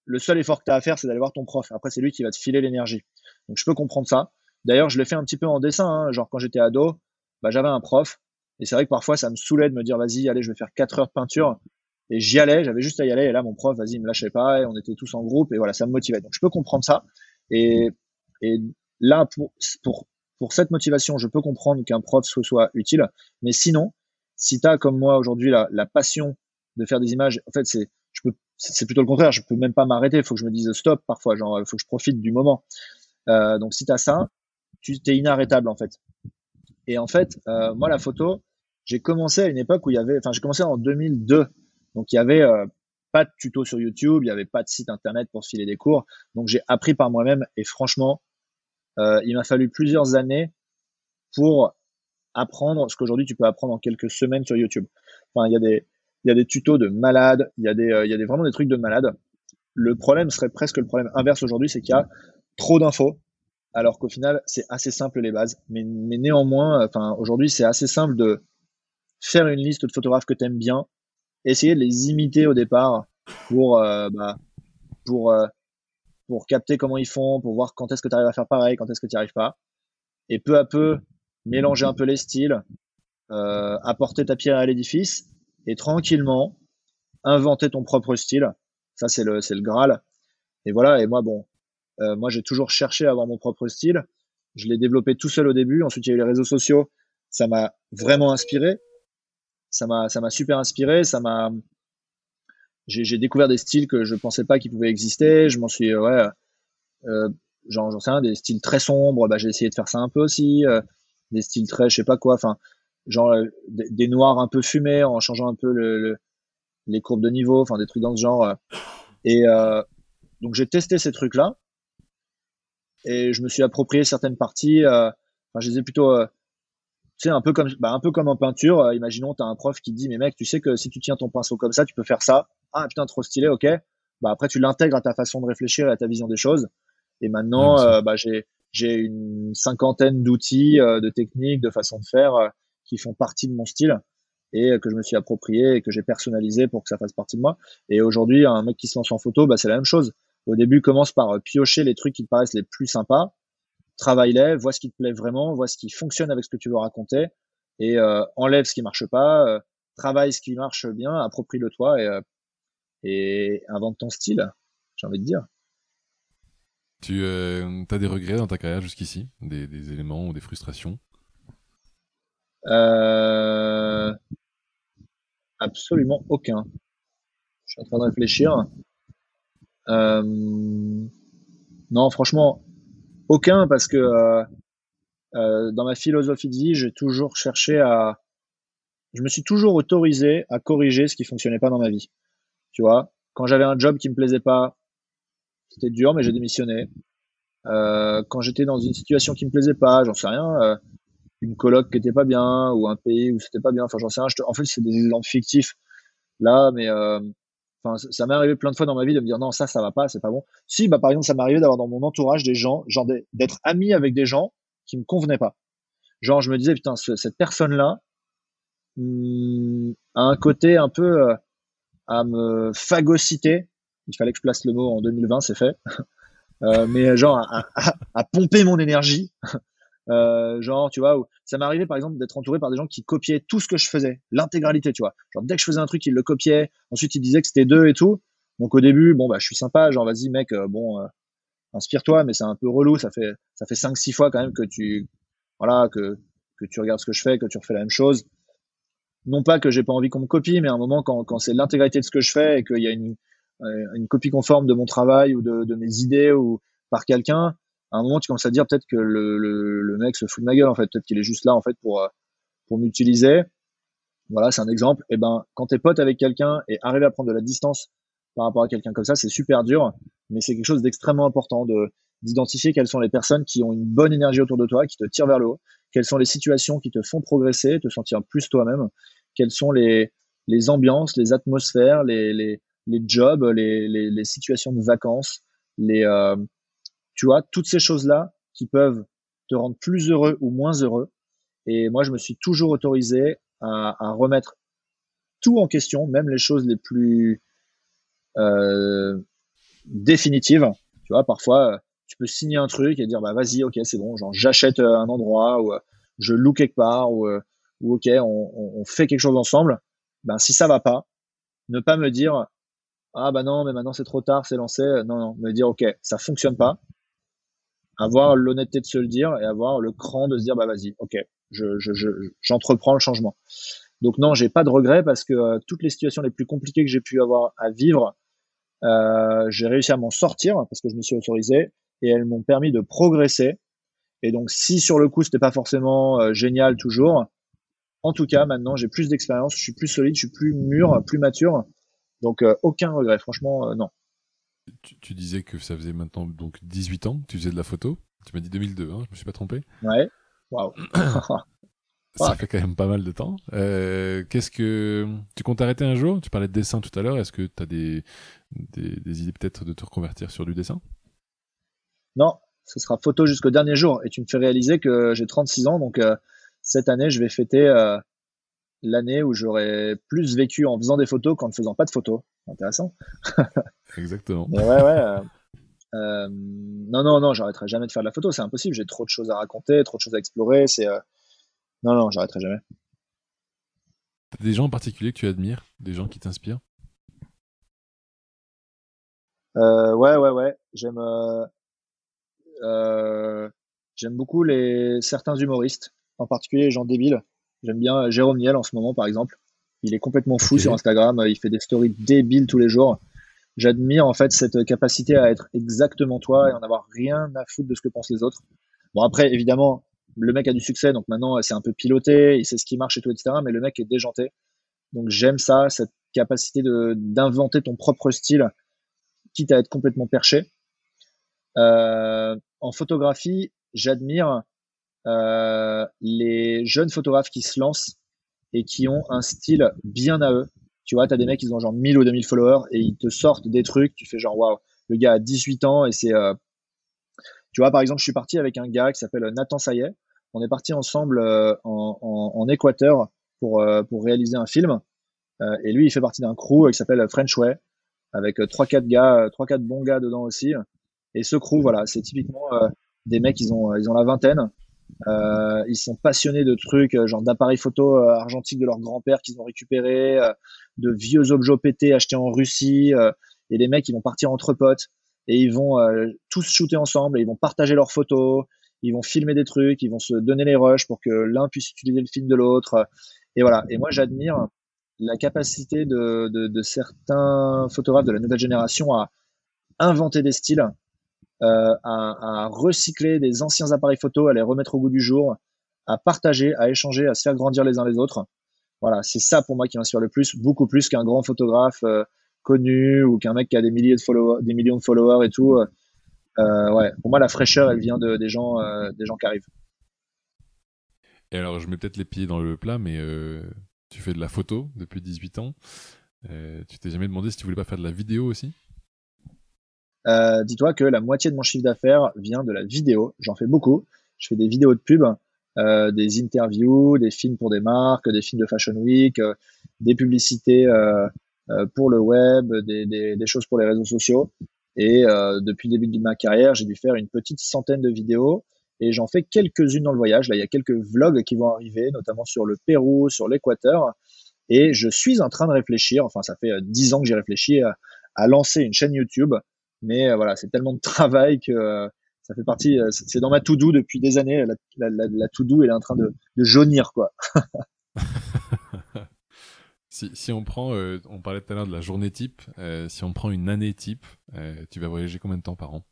le seul effort que tu as à faire c'est d'aller voir ton prof. Après c'est lui qui va te filer l'énergie. Donc je peux comprendre ça. D'ailleurs je l'ai fait un petit peu en dessin hein. genre quand j'étais ado bah j'avais un prof et c'est vrai que parfois ça me saoulait de me dire vas-y allez je vais faire 4 heures de peinture et j'y allais j'avais juste à y aller et là mon prof vas-y il me lâchait pas et on était tous en groupe et voilà ça me motivait donc je peux comprendre ça et, et là, pour, pour, pour cette motivation, je peux comprendre qu'un prof soit, soit utile. Mais sinon, si tu as comme moi aujourd'hui la, la passion de faire des images, en fait, c'est je peux c'est plutôt le contraire. Je peux même pas m'arrêter. Il faut que je me dise stop parfois. Genre, il faut que je profite du moment. Euh, donc, si tu as ça, tu t'es inarrêtable en fait. Et en fait, euh, moi, la photo, j'ai commencé à une époque où il y avait, enfin, j'ai commencé en 2002. Donc, il y avait euh, pas de tuto sur YouTube, il n'y avait pas de site internet pour filer des cours. Donc j'ai appris par moi-même et franchement, euh, il m'a fallu plusieurs années pour apprendre ce qu'aujourd'hui tu peux apprendre en quelques semaines sur YouTube. Enfin, il y a des il y a des tutos de malades, il y a des euh, il y a des vraiment des trucs de malades. Le problème serait presque le problème inverse aujourd'hui, c'est qu'il y a trop d'infos alors qu'au final, c'est assez simple les bases. Mais, mais néanmoins, enfin, aujourd'hui, c'est assez simple de faire une liste de photographes que tu aimes bien, essayer de les imiter au départ pour, euh, bah, pour, euh, pour capter comment ils font, pour voir quand est-ce que tu arrives à faire pareil, quand est-ce que tu n'y arrives pas. Et peu à peu, mélanger un peu les styles, euh, apporter ta pierre à l'édifice et tranquillement inventer ton propre style. Ça, c'est le, c'est le Graal. Et voilà. Et moi, bon, euh, moi, j'ai toujours cherché à avoir mon propre style. Je l'ai développé tout seul au début. Ensuite, il y a eu les réseaux sociaux. Ça m'a vraiment inspiré ça m'a ça m'a super inspiré, ça m'a j'ai découvert des styles que je pensais pas qu'ils pouvaient exister, je m'en suis ouais euh, genre j'en sais rien des styles très sombres, bah j'ai essayé de faire ça un peu aussi, euh, des styles très je sais pas quoi, enfin genre euh, des, noirs un peu fumés en changeant un peu le, les courbes de niveau, enfin des trucs dans ce genre euh. et donc j'ai testé ces trucs là et je me suis approprié certaines parties enfin je les ai plutôt tu sais, un peu comme, bah, un peu comme en peinture. Euh, imaginons, tu as un prof qui dit, mais mec, tu sais que si tu tiens ton pinceau comme ça, tu peux faire ça. Ah, putain, trop stylé, ok. Bah, après, tu l'intègres à ta façon de réfléchir et à ta vision des choses. Et maintenant, euh, bah, j'ai, j'ai une cinquantaine d'outils, euh, de techniques, de façons de faire qui font partie de mon style et que je me suis approprié et que j'ai personnalisé pour que ça fasse partie de moi. Et aujourd'hui, un mec qui se lance en photo, bah, c'est la même chose. Au début, commence par piocher les trucs qui te paraissent les plus sympas travaille-les, vois ce qui te plaît vraiment, vois ce qui fonctionne avec ce que tu veux raconter, et euh, enlève ce qui marche pas, euh, travaille ce qui marche bien, approprie-le toi et, et invente ton style, j'ai envie de dire. Tu as des regrets dans ta carrière jusqu'ici? Des, des, éléments ou des frustrations? Absolument aucun. Je suis en train de réfléchir. Euh, non, franchement, aucun parce que euh, euh, dans ma philosophie de vie, j'ai toujours cherché à, je me suis toujours autorisé à corriger ce qui fonctionnait pas dans ma vie. Tu vois, quand j'avais un job qui me plaisait pas, c'était dur, mais j'ai démissionné. Quand j'étais dans une situation qui me plaisait pas, j'en sais rien, une coloc qui était pas bien ou un pays où c'était pas bien, enfin j'en sais rien. en fait, c'est des exemples fictifs là, mais ça m'est arrivé plein de fois dans ma vie de me dire non, ça, ça va pas, c'est pas bon. Si, bah, par exemple, ça m'est arrivé d'avoir dans mon entourage des gens, genre d'être ami avec des gens qui me convenaient pas. Genre, je me disais, putain, cette personne-là hmm, a un côté un peu euh, à me phagocyter. Il fallait que je place le mot en 2020, c'est fait. [LAUGHS] euh, mais genre à, à, pomper mon énergie euh, genre, tu vois, ça m'est arrivé par exemple d'être entouré par des gens qui copiaient tout ce que je faisais, l'intégralité, tu vois. Genre dès que je faisais un truc, ils le copiaient. Ensuite, ils disaient que c'était deux et tout. Donc au début, bon bah je suis sympa, genre vas-y mec, euh, bon, euh, inspire-toi, mais c'est un peu relou. Ça fait ça fait cinq six fois quand même que tu voilà que que tu regardes ce que je fais, que tu refais la même chose. Non pas que j'ai pas envie qu'on me copie, mais à un moment quand quand c'est l'intégralité de ce que je fais et qu'il y a une euh, une copie conforme de mon travail ou de, de mes idées ou par quelqu'un, à un moment, tu commences à dire peut-être que le, le, le, mec se fout de ma gueule, en fait. Peut-être qu'il est juste là, en fait, pour, euh, pour m'utiliser. Voilà, c'est un exemple. Et eh ben, quand t'es pote avec quelqu'un et arriver à prendre de la distance par rapport à quelqu'un comme ça, c'est super dur, mais c'est quelque chose d'extrêmement important de d'identifier quelles sont les personnes qui ont une bonne énergie autour de toi, qui te tirent vers le haut, quelles sont les situations qui te font progresser, te sentir plus toi-même, quelles sont les, les ambiances, les atmosphères, les, les, les jobs, les, les, les situations de vacances, les, euh, tu vois, toutes ces choses-là qui peuvent te rendre plus heureux ou moins heureux. Et moi, je me suis toujours autorisé à, à remettre tout en question, même les choses les plus euh, définitives. Tu vois, parfois, tu peux signer un truc et dire, bah vas-y, ok, c'est bon, genre j'achète un endroit ou euh, je loue quelque part ou, euh, ok, on, on, fait quelque chose ensemble. Ben si ça va pas, ne pas me dire, ah bah non, mais maintenant c'est trop tard, c'est lancé. Non, non, me dire, ok, ça fonctionne pas avoir l'honnêteté de se le dire et avoir le cran de se dire bah vas-y, ok, je, je, je, j'entreprends le changement. Donc non, j'ai pas de regrets parce que euh, toutes les situations les plus compliquées que j'ai pu avoir à vivre, euh, j'ai réussi à m'en sortir parce que je m'y suis autorisé et elles m'ont permis de progresser. Et donc si sur le coup c'était pas forcément euh, génial toujours, en tout cas maintenant j'ai plus d'expérience, je suis plus solide, je suis plus mûr, plus mature. Donc euh, aucun regret, franchement non. Tu, disais que ça faisait maintenant donc 18 ans que tu faisais de la photo. Tu m'as dit 2002, hein, je me suis pas trompé. Ouais. Waouh. [COUGHS] ça fait quand même pas mal de temps. Euh, qu'est-ce que tu comptes arrêter un jour? Tu parlais de dessin tout à l'heure. Est-ce que tu as des, des, idées peut-être de te reconvertir sur du dessin? Non, ce sera photo jusqu'au dernier jour. Et tu me fais réaliser que j'ai 36 ans, donc euh, cette année, je vais fêter euh, l'année où j'aurais plus vécu en faisant des photos qu'en ne faisant pas de photos. Intéressant. [LAUGHS] Exactement. ouais, ouais. Euh, euh, non, non, non, j'arrêterai jamais de faire de la photo. C'est impossible. J'ai trop de choses à raconter, trop de choses à explorer. C'est euh, non, non, j'arrêterai jamais. T'as des gens en particulier que tu admires, des gens qui t'inspirent? Ouais, ouais, ouais. J'aime, j'aime beaucoup les certains humoristes, en particulier les gens débiles. J'aime bien Jérôme Niel en ce moment, par exemple. Il est complètement fou sur Instagram. Il fait des stories débiles tous les jours. J'admire en fait cette capacité à être exactement toi et en avoir rien à foutre de ce que pensent les autres. Bon après, évidemment, le mec a du succès, donc maintenant c'est un peu piloté, il sait ce qui marche et tout, etc. Mais le mec est déjanté. Donc j'aime ça, cette capacité d'inventer ton propre style, quitte à être complètement perché. Euh, en photographie, j'admire euh, les jeunes photographes qui se lancent et qui ont un style bien à eux. Tu vois, tu as des mecs qui ont genre 1000 ou 2000 followers et ils te sortent des trucs, tu fais genre waouh, le gars a 18 ans et c'est euh... tu vois par exemple, je suis parti avec un gars qui s'appelle Nathan Sayet. On est parti ensemble euh, en, Équateur pour euh, pour réaliser un film euh, et lui il fait partie d'un crew qui s'appelle French Way avec trois quatre gars, trois quatre bons gars dedans aussi. Et ce crew voilà, c'est typiquement des mecs, ils ont, ils ont la vingtaine. Euh, ils sont passionnés de trucs, euh, genre d'appareils photo euh, argentiques de leur grand-père qu'ils ont récupéré, de vieux objets pétés achetés en Russie. et les mecs, ils vont partir entre potes et ils vont tous shooter ensemble et ils vont partager leurs photos. Ils vont filmer des trucs, ils vont se donner les rushs pour que l'un puisse utiliser le film de l'autre. Et voilà. Et moi, j'admire la capacité de, certains photographes de la nouvelle génération à inventer des styles, à, à, recycler des anciens appareils photo, à les remettre au goût du jour, à partager, à échanger, à se faire grandir les uns les autres. Voilà, c'est ça pour moi qui m'inspire le plus, beaucoup plus qu'un grand photographe euh, connu ou qu'un mec qui a des milliers de followers, des millions de followers et tout. Euh, ouais, pour moi la fraîcheur, elle vient de, des gens, euh, des gens qui arrivent. Et alors, je mets peut-être les pieds dans le plat, mais tu fais de la photo depuis 18 ans. Euh, tu t'es jamais demandé si tu voulais pas faire de la vidéo aussi? Euh, Dis-toi que la moitié de mon chiffre d'affaires vient de la vidéo. J'en fais beaucoup. Je fais des vidéos de pub, euh, des interviews, des films pour des marques, des films de Fashion Week, euh, des publicités euh, euh, pour le web, des, des, des, choses pour les réseaux sociaux. Et depuis le début de ma carrière, j'ai dû faire une petite centaine de vidéos et j'en fais quelques-unes dans le voyage. Là, il y a quelques vlogs qui vont arriver, notamment sur le Pérou, sur l'Équateur. Et je suis en train de réfléchir, enfin ça fait euh, dix ans que j'ai réfléchi à, lancer une chaîne YouTube, mais euh, voilà, c'est tellement de travail que euh, ça fait partie, c'est dans ma to-do depuis des années. La, la, la, to-do elle est en train de, de jaunir quoi. [LAUGHS] si, si, on prend, on parlait tout à l'heure de la journée type, si on prend une année type, tu vas voyager combien de temps par an?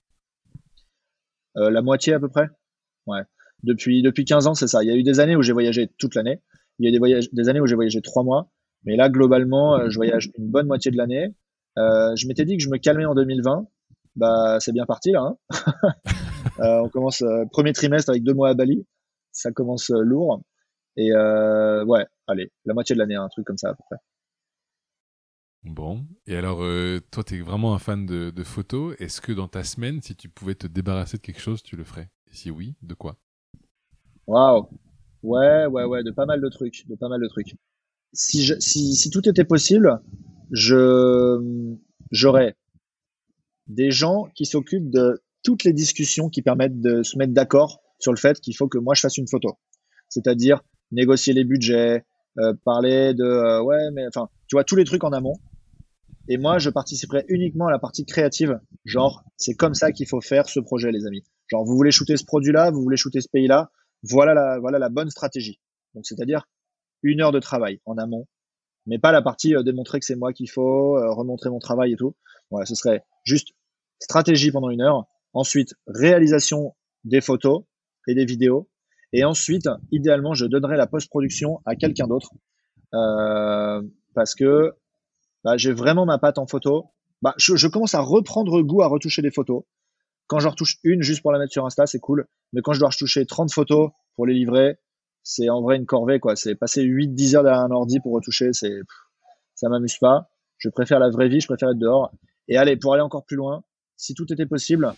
La moitié à peu près. Ouais. Depuis, depuis 15 ans, c'est ça. Il y a eu des années où j'ai voyagé toute l'année. Il y a eu des, voyages, des années où j'ai voyagé trois mois. Mais là, globalement, euh, je voyage une bonne moitié de l'année. Euh, je m'étais dit que je me calmais en 2020. Bah, c'est bien parti là. Hein [LAUGHS] euh, on commence euh, premier trimestre avec deux mois à Bali. Ça commence euh, lourd. Et euh, ouais, allez, la moitié de l'année, un truc comme ça à peu près. Bon, et alors toi, tu es vraiment un fan de, de photos. Est-ce que dans ta semaine, si tu pouvais te débarrasser de quelque chose, tu le ferais? Si oui, de quoi? Waouh Ouais, ouais, ouais, de pas mal de trucs, de pas mal de trucs. Si, je, si, si tout était possible, je j'aurais des gens qui s'occupent de toutes les discussions qui permettent de se mettre d'accord sur le fait qu'il faut que moi je fasse une photo. C'est-à-dire négocier les budgets, euh, parler de euh, ouais mais enfin tu vois tous les trucs en amont. Et moi je participerai uniquement à la partie créative. Genre c'est comme ça qu'il faut faire ce projet les amis. Genre, vous voulez shooter ce produit-là, vous voulez shooter ce pays-là, voilà la, voilà la bonne stratégie. Donc, c'est-à-dire une heure de travail en amont, mais pas la partie euh, démontrer que c'est moi qu'il faut, euh, remontrer mon travail et tout. Ce serait juste stratégie pendant une heure. Ensuite, réalisation des photos et des vidéos. Et ensuite, idéalement, je donnerai la post-production à quelqu'un d'autre. Euh, parce que bah, j'ai vraiment ma patte en photo. Bah, je, je, commence à reprendre goût à retoucher des photos. Quand j'en retouche une juste pour la mettre sur Insta, c'est cool. Mais quand je dois retoucher 30 photos pour les livrer, c'est en vrai une corvée, quoi. C'est passer 8-10 heures derrière un ordi pour retoucher, c'est, ça m'amuse pas. Je préfère la vraie vie, je préfère être dehors. Et allez, pour aller encore plus loin, si tout était possible,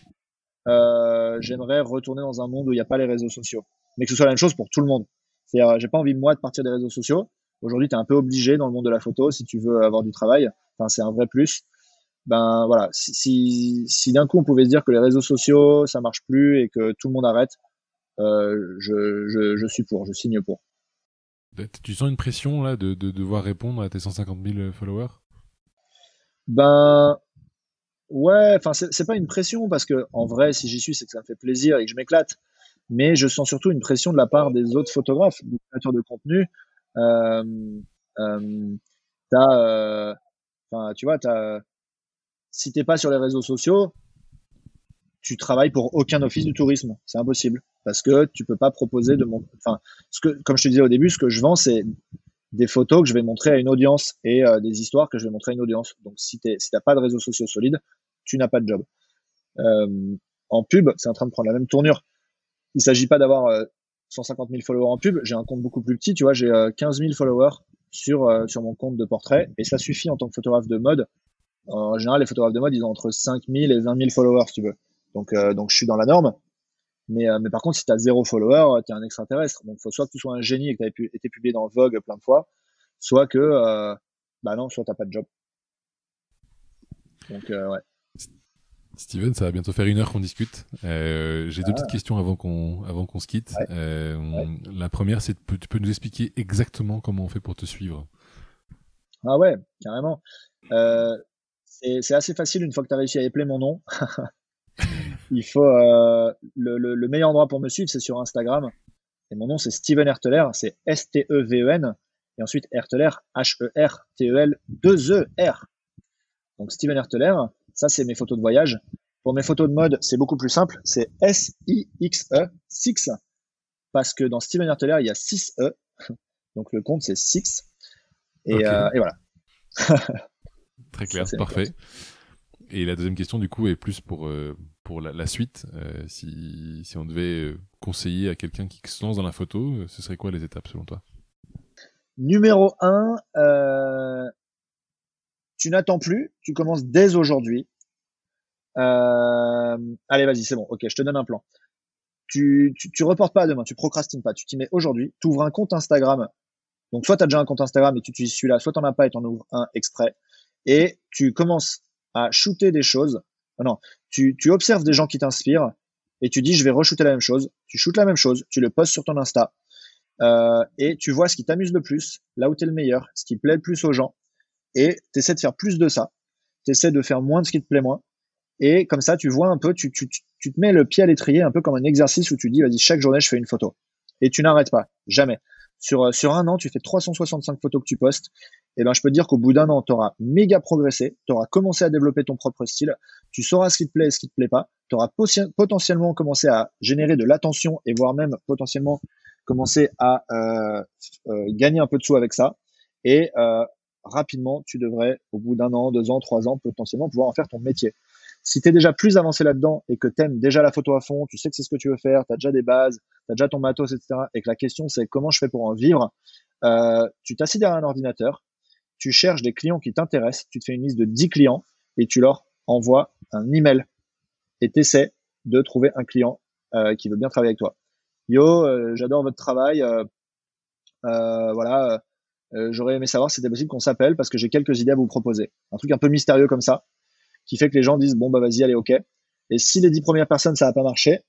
euh, j'aimerais retourner dans un monde où il n'y a pas les réseaux sociaux. Mais que ce soit la même chose pour tout le monde. C'est-à-dire, j'ai pas envie, moi, de partir des réseaux sociaux. Aujourd'hui, tu es un peu obligé dans le monde de la photo si tu veux avoir du travail. Enfin, c'est un vrai plus ben voilà, si, si, d'un coup on pouvait se dire que les réseaux sociaux ça marche plus et que tout le monde arrête, euh, je, je, je, suis pour, je signe pour. Tu sens une pression là de, de devoir répondre à tes 150 000 followers? Ben ouais, enfin c'est pas une pression parce que en vrai si j'y suis c'est que ça me fait plaisir et que je m'éclate, mais je sens surtout une pression de la part des autres photographes, des créateurs de contenu. Euh, euh, euh, tu vois, t'as si t'es pas sur les réseaux sociaux, tu travailles pour aucun office du tourisme. C'est impossible parce que tu peux pas proposer de mon, enfin, comme je te disais au début, ce que je vends, c'est des photos que je vais montrer à une audience et euh, des histoires que je vais montrer à une audience. Donc, si tu si t'as pas de réseaux sociaux solides, tu n'as pas de job. Euh, en pub, c'est en train de prendre la même tournure. Il s'agit pas d'avoir 150 euh, 000 followers en pub. J'ai un compte beaucoup plus petit. Tu vois, j'ai 15 000 followers sur sur mon compte de portrait et ça suffit en tant que photographe de mode en général, les photographes de mode, ils ont entre 5000 et 20 000 followers, si tu veux. Donc, euh, donc je suis dans la norme. Mais, euh, mais par contre, si tu as zéro follower, tu es un extraterrestre. Donc, faut soit que tu sois un génie et que tu aies été publié dans Vogue plein de fois, soit que, euh, bah non, soit t'as pas de job. Donc, ouais. Steven, ça va bientôt faire une heure qu'on discute. Euh, j'ai deux petites questions avant qu'on avant qu'on se quitte. Euh, la première, c'est tu peux nous expliquer exactement comment on fait pour te suivre? Ah ouais, carrément. Euh, c'est assez facile une fois que tu as réussi à épeler mon nom. [LAUGHS] Il faut le, le, le, meilleur endroit pour me suivre, c'est sur Instagram. Et mon nom, c'est Steven Herteler, c'est S-T-E-V-E-N. Et ensuite, Herteler, H-E-R-T-E-L, 2-E-R. Donc, Steven Herteler, ça, c'est mes photos de voyage. Pour mes photos de mode, c'est beaucoup plus simple. C'est S-I-X-E, 6. Parce que dans Steven Herteler, il y a 6 E. [LAUGHS] Donc, le compte, c'est 6. Et, euh, et voilà. [LAUGHS] Très clair, parfait. Et la deuxième question, du coup, est plus pour, euh, pour la, suite. Euh, si, si, on devait conseiller à quelqu'un qui se lance dans la photo, ce serait quoi les étapes selon toi? Numéro 1, tu n'attends plus, tu commences dès aujourd'hui. allez, vas-y, c'est bon, ok, je te donne un plan. Tu, tu, reportes pas demain, tu procrastines pas, tu t'y mets aujourd'hui, tu ouvres un compte Instagram. Donc, soit tu as déjà un compte Instagram et tu utilises celui-là, soit tu as pas et tu en ouvres un exprès. Et tu commences à shooter des choses. Non, tu, tu observes des gens qui t'inspirent et tu dis je vais re-shooter la même chose. Tu shootes la même chose, tu le postes sur ton Insta euh, et tu vois ce qui t'amuse le plus, là où tu es le meilleur, ce qui plaît le plus aux gens et tu essaies de faire plus de ça. Tu essaies de faire moins de ce qui te plaît moins. Et comme ça, tu vois un peu, tu, tu, tu te mets le pied à l'étrier un peu comme un exercice où tu dis vas-y chaque journée je fais une photo et tu n'arrêtes pas, jamais. Sur, euh, sur un an, tu fais 365 photos que tu postes. Et eh ben, je peux te dire qu'au bout d'un an, tu auras méga progressé, tu auras commencé à développer ton propre style, tu sauras ce qui te plaît et ce qui te plaît pas, tu auras potentiellement commencé à générer de l'attention et voire même potentiellement commencer à euh, euh, gagner un peu de sous avec ça. Et rapidement, tu devrais, au bout d'un an, deux ans, trois ans, potentiellement pouvoir en faire ton métier. Si tu es déjà plus avancé là-dedans et que tu aimes déjà la photo à fond, tu sais que c'est ce que tu veux faire, tu as déjà des bases, tu as déjà ton matos, etc. Et que la question c'est comment je fais pour en vivre, euh, tu t'assieds derrière un ordinateur, tu cherches des clients qui t'intéressent, tu te fais une liste de 10 clients et tu leur envoies un email et tu essaies de trouver un client euh, qui veut bien travailler avec toi. Yo, euh, j'adore votre travail. Euh, euh, j'aurais aimé savoir si c'était possible qu'on s'appelle parce que j'ai quelques idées à vous proposer. Un truc un peu mystérieux comme ça qui fait que les gens disent bon bah vas-y allez ok. Et si les dix premières personnes ça n'a pas marché,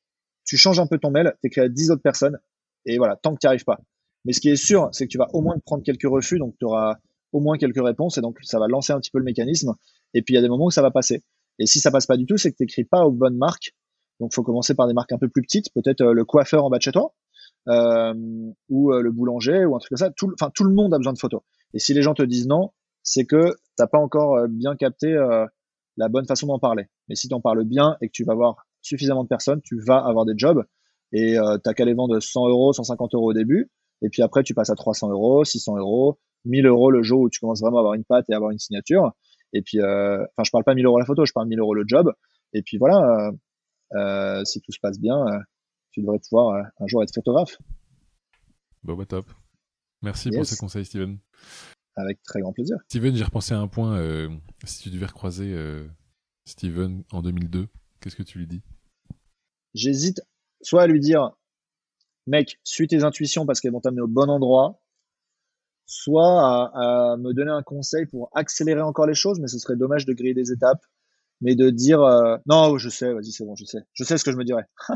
tu changes un peu ton mail, t'écris à dix autres personnes et voilà tant que tu arrives pas. Mais ce qui est sûr, c'est que tu vas au moins prendre quelques refus, donc tu auras au moins quelques réponses et donc ça va lancer un petit peu le mécanisme. Et puis il y a des moments où ça va passer. Et si ça passe pas du tout, c'est que t'écris pas aux bonnes marques. Donc faut commencer par des marques un peu plus petites, peut-être euh, le coiffeur en bas de chez toi. Euh, ou euh, le boulanger ou un truc comme ça. Tout, enfin, tout le monde a besoin de photos. Et si les gens te disent non, c'est que t'as pas encore bien capté la bonne façon d'en parler. Mais si tu en parles bien et que tu vas avoir suffisamment de personnes, tu vas avoir des jobs et euh, t'as qu'à les vendre 100 euros, 150 euros au début. Et puis après, tu passes à 300 euros, 600 euros, 1000 euros le jour où tu commences vraiment à avoir une patte et à avoir une signature. Et puis, euh, enfin, je parle pas 1000 euros la photo, je parle 1000 euros le job. Et puis voilà, euh, euh si tout se passe bien, euh, tu devrais pouvoir euh, un jour être photographe. Bon, bah top. Merci pour ces conseils, Steven. Avec très grand plaisir. Steven, j'ai repensé à un point. Euh, si tu devais recroiser euh, Steven en 2002, qu'est-ce que tu lui dis? J'hésite soit à lui dire, mec, suis tes intuitions parce qu'elles vont t'amener au bon endroit, soit à, me donner un conseil pour accélérer encore les choses, mais ce serait dommage de griller des étapes, mais de dire, euh, non, je sais, vas-y, c'est bon, je sais, je sais ce que je me dirais. [LAUGHS]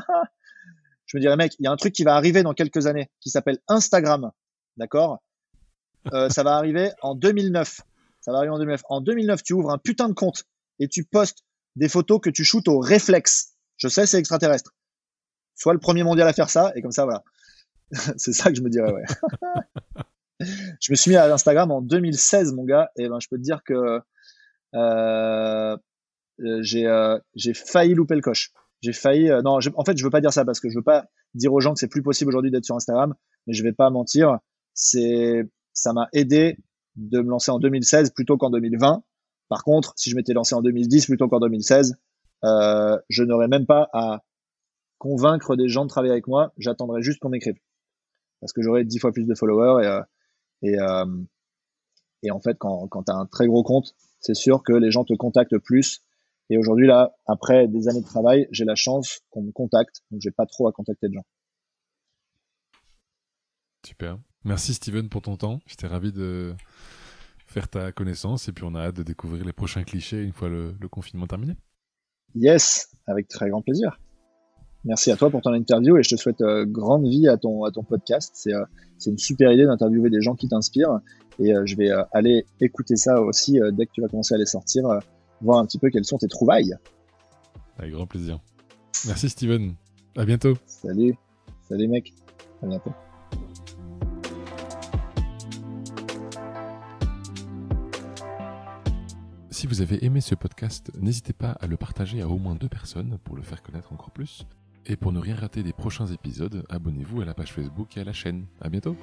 je me dirais, mec, il y a un truc qui va arriver dans quelques années qui s'appelle Instagram, d'accord? Euh, [LAUGHS] ça va arriver en 2009. Ça va arriver en 2009. En 2009, tu ouvres un putain de compte et tu postes des photos que tu shootes au réflexe. Je sais, c'est extraterrestre. Sois le premier mondial à faire ça et comme ça, voilà. [LAUGHS] c'est ça que je me dirais, ouais. [LAUGHS] je me suis mis à Instagram en 2016, mon gars, et ben je peux te dire que euh, j'ai euh, j'ai failli louper le coche. J'ai failli. Euh, non, en fait, je veux pas dire ça parce que je veux pas dire aux gens que c'est plus possible aujourd'hui d'être sur Instagram, mais je vais pas mentir. C'est ça m'a aidé de me lancer en 2016 plutôt qu'en 2020. Par contre, si je m'étais lancé en 2010 plutôt qu'en 2016, euh, je n'aurais même pas à convaincre des gens de travailler avec moi. J'attendrais juste qu'on m'écrive. Parce que j'aurais dix fois plus de followers et, euh, et, euh, et en fait, quand, quand tu as un très gros compte, c'est sûr que les gens te contactent plus. Et aujourd'hui, là, après des années de travail, j'ai la chance qu'on me contacte. Donc, j'ai pas trop à contacter de gens. Super. Merci Steven pour ton temps. J'étais ravi de faire ta connaissance et puis on a hâte de découvrir les prochains clichés une fois le, confinement terminé. Yes, avec très grand plaisir. Merci à toi pour ton interview et je te souhaite euh, grande vie à ton, à ton podcast. C'est euh, une super idée d'interviewer des gens qui t'inspirent et euh, je vais aller écouter ça aussi dès que tu vas commencer à les sortir, voir un petit peu quelles sont tes trouvailles. Avec grand plaisir. Merci Steven. À bientôt. Salut. Salut mec. À bientôt. Si vous avez aimé ce podcast, n'hésitez pas à le partager à au moins deux personnes pour le faire connaître encore plus. Et pour ne rien rater des prochains épisodes, abonnez-vous à la page Facebook et à la chaîne. À bientôt!